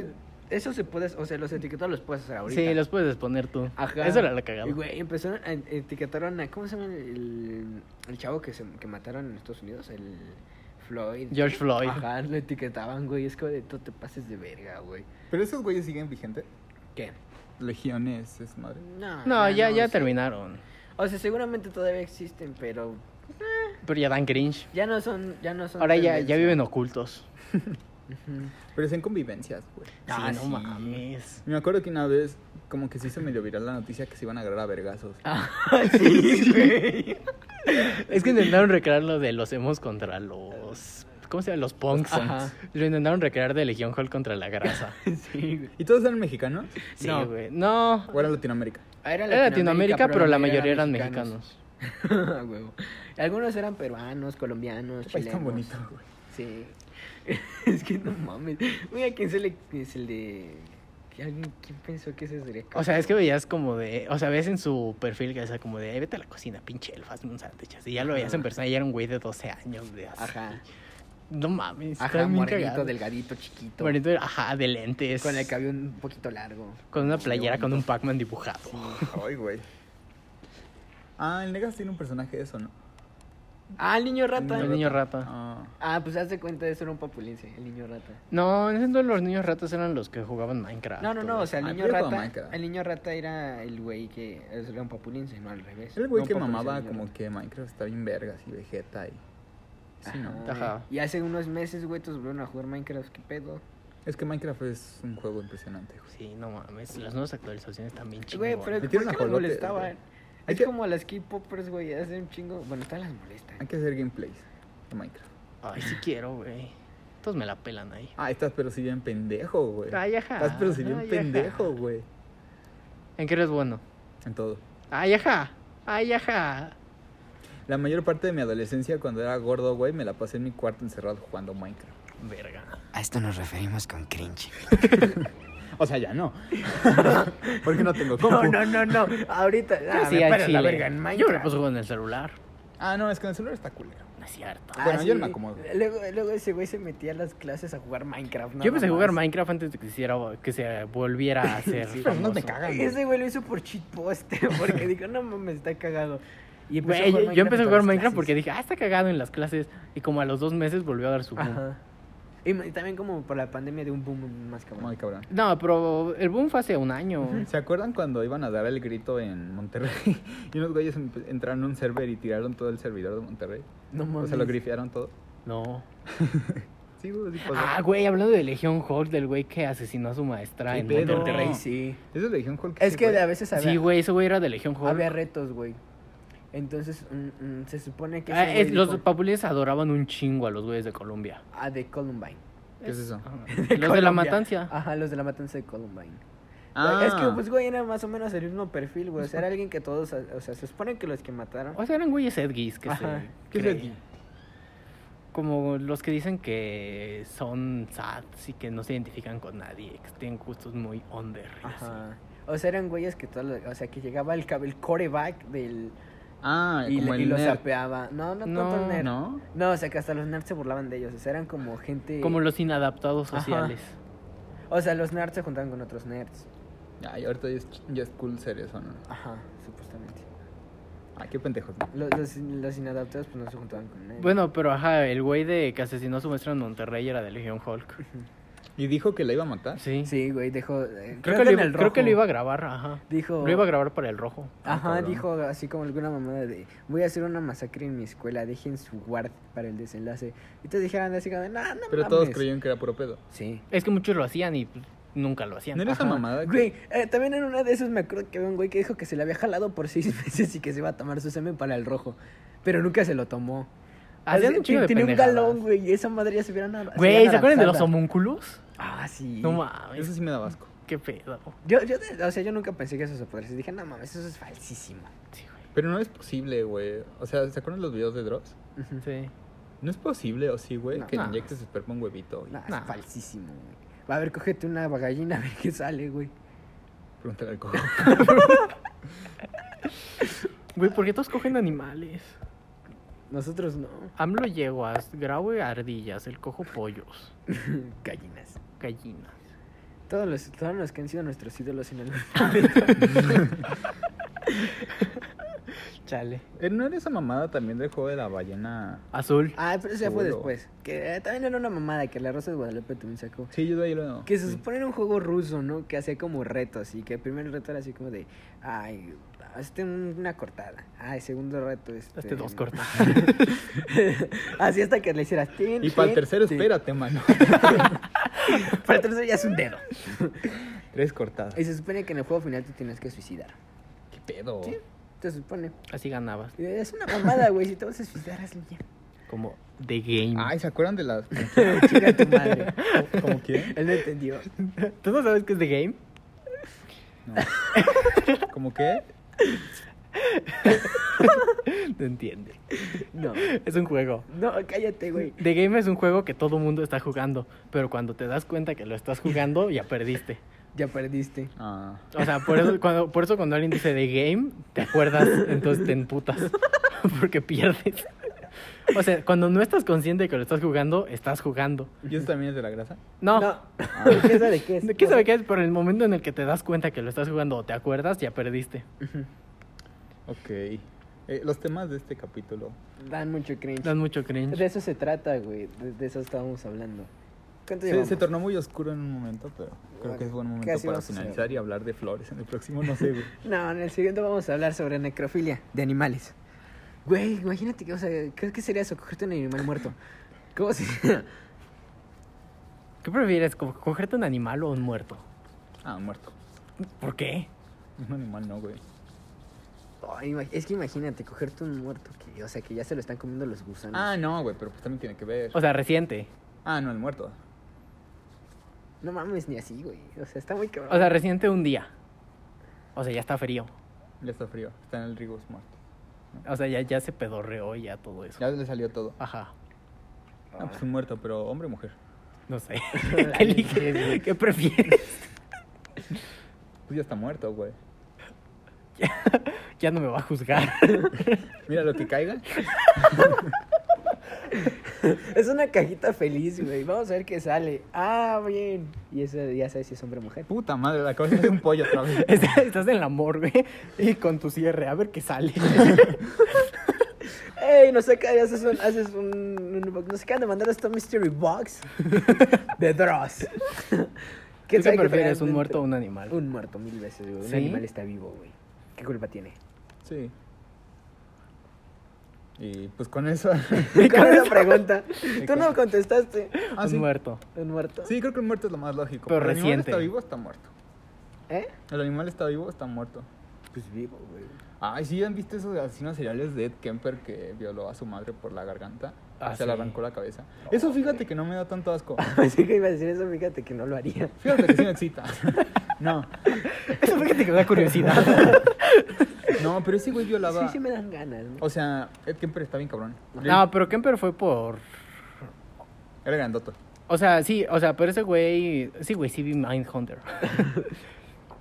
eso se puede, o sea, los etiquetados los puedes hacer ahorita. Sí, los puedes poner tú. Ajá. Eso era la cagada. Y, güey, empezaron a etiquetaron a, ¿cómo se llama el, el chavo que, se, que mataron en Estados Unidos? El Floyd. George Floyd. Ajá, lo etiquetaban, güey. Es como de, tú te pases de verga, güey. Pero esos güeyes siguen vigentes. ¿Qué? Legiones, es madre. No, No, ya, ya sí. terminaron. O sea, seguramente todavía existen, pero Pero ya dan cringe. ya no son, ya no son. Ahora ya, ya viven ocultos. Pero es en convivencias, güey. Ah, sí, no sí. mames. Me acuerdo que una vez, como que sí se medio viral la noticia que se iban a agarrar a vergazos. Ah, [LAUGHS] sí, güey. Es que intentaron recrear lo de los emos contra los. ¿Cómo se llama? Los punks. Ajá. Lo intentaron recrear de Legion Hall contra la grasa. [LAUGHS] Sí, güey. ¿Y todos eran mexicanos? Sí, No. güey. No. ¿O era Latinoamérica? Ah, Era Latinoamérica, pero la mayoría eran mexicanos. [LAUGHS] Huevo. Algunos eran peruanos, colombianos, chilenos. tan bonito, güey. Sí. [LAUGHS] es que no mames. Güey, ¿a quién se le es el de que alguien quién pensó que ese sería? O sea, es que veías como de. O sea, ves en su perfil que decía como de. "Ay, vete a la cocina, pinche hazme un sándwich. Y ya lo veías en persona y era un güey de 12 años. De así. Ajá. No mames. Ajá, morenito, delgadito, chiquito. Bonito, ajá, de lentes. Con el cabello un poquito largo. Con una playera con un. Pac-Man dibujado. Ay, güey. Ah, el Negas tiene un personaje de eso, ¿no? Ah, el niño rata. El niño rata. Ah. Ah, pues haz de cuenta, eso era un papulense, el niño rata. No, en ese entonces los niños ratas eran los que jugaban Minecraft. No, no, no, o sea, el Ah, niño rata, el niño rata era el güey que era un papulense, no al revés. El güey No, que mamaba como rata. que Minecraft está bien vergas y Vegeta y... Sí, ¿no? Ajá. Y hace unos meses, güey, todos volvieron a jugar Minecraft, ¿qué pedo? Es que Minecraft es un juego impresionante, güey. Sí, no mames. Las nuevas actualizaciones también Güey, chingonas. pero ¿por qué ajolotes, molestaban? güey. Es Hay que- como a las K-popers, güey, hacen un chingo. Bueno, todas las molestan. Hay que hacer gameplays de Minecraft. Ay, sí quiero, güey. Todos me la pelan ahí. Ah, estás pero si bien pendejo, güey. Ay, ajá. Estás pero si bien Ay, pendejo, ajá. güey. ¿En qué eres bueno? En todo. Ay, ajá. Ay, ajá. La mayor parte de mi adolescencia, cuando era gordo, güey, me la pasé en mi cuarto encerrado jugando Minecraft. Verga. A esto nos referimos con cringe. [LAUGHS] O sea, ya no. [LAUGHS] Porque no tengo compu. No, no, no, no. Ahorita. Ah, sí, me la verga en Yo me Minecraft. la paso jugando en el celular. Ah, no, es que en el celular está culero. No es cierto. Ah, Bueno, yo no me acomodo. Luego, luego ese güey se metía a las clases a jugar Minecraft. Yo empecé a jugar. Minecraft antes de que, se hiciera, que se volviera a [LAUGHS] hacer Sí, pero no me cagan, güey. Ese güey lo hizo por cheat post. [LAUGHS] Porque dijo, no mames, está cagado. Y Güey, yo, yo empecé a jugar Minecraft porque dije, ah, está cagado en las clases. Y como a los dos meses volvió a dar su boom. Ajá. Y, también como por la pandemia de un boom más cabrón. Muy cabrón. No, pero el boom fue hace un año. ¿Se acuerdan cuando iban a dar el grito en Monterrey? [LAUGHS] y unos güeyes entraron a un server y tiraron todo el servidor de Monterrey. No O mames. sea, lo grifearon todo. No. [LAUGHS] Sí, güey, sí pasó. Ah, güey, hablando de Legion Hulk, del güey que asesinó a su maestra ¿Qué en pedo? Monterrey. Monterrey, sí. Eso le dijeron Hulk. Es que güey. a veces había, Sí, güey, ese güey era de Legion Hulk. había retos, güey. Entonces, mm, mm, se supone que ese Ah, güey los dijo- papulines adoraban un chingo a los güeyes de Colombia. Ah, de Columbine. ¿Qué es eso? [LAUGHS] Los de la matancia. Ajá, los de la matanza de Columbine. Ah, Es que, pues, güey, era más o menos el mismo perfil, güey. O sea, era alguien que todos, o sea, se supone que los que mataron... O sea, eran güeyes edgis que Ajá. se ¿Qué es creen. Como los que dicen que son sats y que no se identifican con nadie, que tienen gustos muy under. y así. Ajá. O sea, eran güeyes que todos, o sea, que llegaba el, cab- el coreback del... Ah, y, como le- y el los nerd. sapeaba. No, no, No, tanto el nerd. ¿No? No, o sea, que hasta los nerds se burlaban de ellos. O sea, eran como gente... Como los inadaptados Ajá. sociales. O sea, los nerds se juntaban con otros nerds. Ay, ahorita ya es, ya es cool ser eso, ¿no? Ajá, supuestamente. Ay, qué pendejos. Los, los, los inadaptados pues no se juntaban con nerds. Bueno, pero ajá, el güey de que asesinó a su maestra en Monterrey era de Legion Hulk. Y dijo que la iba a matar. Sí. Sí, güey, dejó... eh, Creo, que, creo que lo iba a grabar, ajá. Dijo... Lo iba a grabar para el rojo. Ah, Ajá, cabrón. dijo así como alguna mamada de voy a hacer una masacre en mi escuela, dejen su guard para el desenlace. Y todos dijeron así como, no, no Pero todos mames". creyeron que era puro pedo. Sí. Es que muchos lo hacían y pues, nunca lo hacían. ¿No era esa mamada? que- Güey, eh, también en una de esas me acuerdo que había un güey que dijo que se le había jalado por seis [LAUGHS] meses y que se iba a tomar su semen para el rojo. Pero nunca se lo tomó. Hacían un chingo de Tiene un pendejadas. galón, güey, y esa madre ya se vieron Güey, ¿se acuerdan de los homúnculos? Ah, sí. No mames. Eso sí me da asco. qué pedo. Yo, yo, o sea, yo nunca pensé que eso se podría. Dije, no mames, eso es falsísimo. Sí, güey. Pero no es posible, güey. O sea, ¿se acuerdan los videos de Dross? Ujú. Sí. No es posible, ¿o sí, güey? No. que le No. inyectes esperma un huevito. No, Nah. es falsísimo, güey. Va a ver, cógete una gallina a ver qué sale, güey. Pregúntale al cojo. [LAUGHS] Güey, ¿por qué todos cogen animales? Nosotros no. AMLO yeguas, Graue ardillas, el cojo pollos, [LAUGHS] Gallinas. gallinas. Todos los, todos los que han sido nuestros ídolos en el [LAUGHS] Chale. Eh, ¿No era esa mamada también del juego de la ballena? Azul. Ah, pero eso ya fue después. Que eh, también era una mamada que la Rosa de Guadalupe también sacó. Sí, yo de ahí lo... Que se sí. supone era un juego ruso, ¿no? Que hacía como retos y que el primer reto era así como de, ay, hazte un- una cortada. Ay, segundo reto, este... Hazte dos cortadas. [LAUGHS] así hasta que le hicieras... tin, Y para el tercero, tin. espérate, mano. [LAUGHS] Para el tercero ya es un dedo. Tres cortadas. Y se supone que en el juego final te tienes que suicidar. ¿Qué pedo? Sí, te supone. Así ganabas. Es una mamada, güey. Si te vas a suicidar, hazlo ya. Como The Game. Ay, ¿se acuerdan de las... [LAUGHS] Chinga tu madre. ¿Cómo quién? Él no entendió. ¿Tú no sabes qué es The Game? No. ¿Cómo qué? [LAUGHS] No entiende. No. Es un juego. No, cállate, güey. The Game es un juego que todo mundo está jugando, pero cuando te das cuenta que lo estás jugando, ya perdiste. Ya perdiste. Ah, O sea, por eso cuando, por eso cuando alguien dice The Game, te acuerdas, entonces te emputas, [LAUGHS] porque pierdes. O sea, cuando no estás consciente de que lo estás jugando, estás jugando. ¿y eso también es de la grasa? No, No. ¿Qué sabe qué es? ¿Qué sabe qué es? Pero el momento en el que te das cuenta que lo estás jugando o te acuerdas, ya perdiste. Ok. Eh, los temas de este capítulo. Dan mucho cringe. Dan mucho cringe. De eso se trata, güey. De, de eso estábamos hablando. ¿Cuánto Se, tornó muy oscuro en un momento, pero creo que es buen momento para finalizar y hablar de flores. En el próximo, no sé, güey. [LAUGHS] No, en el siguiente vamos a hablar sobre necrofilia de animales. Güey, imagínate que, o sea, ¿qué, qué sería eso? Cogerte un animal muerto. ¿Cómo sería? ¿Qué prefieres, co- cogerte un animal o un muerto? Ah, un muerto. ¿Por qué? Un animal no, güey. Ay, ima- es que imagínate, cogerte un muerto, que, o sea, que ya se lo están comiendo los gusanos. Ah, no, güey, pero pues también tiene que ver. O sea, reciente. Ah, no, el muerto. No mames, ni así, güey. O sea, está muy cabrón. O sea, reciente un día. O sea, ya está frío. Ya está frío. Está en el Rigos muerto. O sea, ya, ya se pedorreó ya todo eso. Ya le salió todo. Ajá. Ah, pues un muerto, pero hombre o mujer. No sé. [LAUGHS] [LAUGHS] ¿Qué eliges? ¿Qué prefieres? Pues ya está muerto, güey. [LAUGHS] Ya no me va a juzgar. Mira lo que caiga. [LAUGHS] Es una cajita feliz, güey. Vamos a ver qué sale. Ah, bien. Y eso ya sabes si es hombre o mujer. Puta madre, la cabeza de un pollo otra vez. [LAUGHS] Estás estás en la morgue y con tu cierre, a ver qué sale. [LAUGHS] ¡Ey! Nos saca, haces un. Haces un, un- nos acaban de mandar esto Mystery Box de Dross. ¿Tú qué sabe qué prefieres, un muerto o un animal? Un muerto, mil veces, güey. Un animal está vivo, güey. ¿Qué culpa tiene? Sí. Y pues con eso. [LAUGHS] [LAUGHS] Con esa pregunta. Tú no contestaste. Ah, un sí. muerto. ¿Un muerto? Sí, creo que el muerto es lo más lógico. Pero el animal está vivo, está muerto. ¿Eh? El animal está vivo, está muerto. Pues vivo, güey. Ay, sí, ¿han visto esos asesinos seriales de Ed Kemper que violó a su madre por la garganta? Ah, se le sí. arrancó la cabeza. Eso fíjate que no me da tanto asco. [LAUGHS] Pensé que iba a decir eso, fíjate que no lo haría. Fíjate que sí me excita. No, Eso fíjate que me da curiosidad. no, pero ese güey violaba. Sí, sí me dan ganas, ¿no? O sea, Ed Kemper está bien cabrón. No, pero Kemper fue por... Era grandoto. O sea, sí, o sea, pero ese güey... Sí, güey, sí vi Mindhunter. [LAUGHS]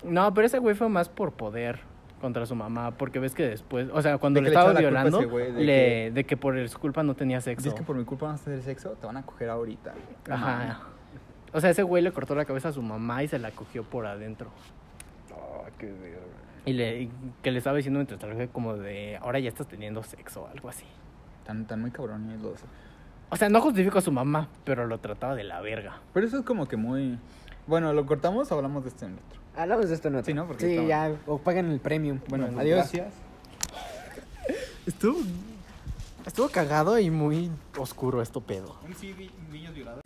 No, pero ese güey fue más por poder contra su mamá, porque ves que después, o sea, cuando De le estaba violando, güey de le- que- de que por su culpa no tenía sexo. Si es que por mi culpa van a tener sexo, te van a coger ahorita. No. Ajá. O sea, ese güey le cortó la cabeza a su mamá y se la cogió por adentro. Oh, qué verga. Y le y que le estaba diciendo mientras como de, ahora ya estás teniendo sexo o algo así. Tan, tan muy cabrones los. O sea, no justifico a su mamá, pero lo trataba de la verga. Pero eso es como que muy. Bueno, ¿lo cortamos o hablamos de este en otro? Hablamos de esto en otro. Sí, ¿no? Porque sí, ya. O pagan el premium. Bueno, Bueno, adiós. Gracias. Estuvo, estuvo cagado y muy oscuro esto pedo. Un sí, niños violados.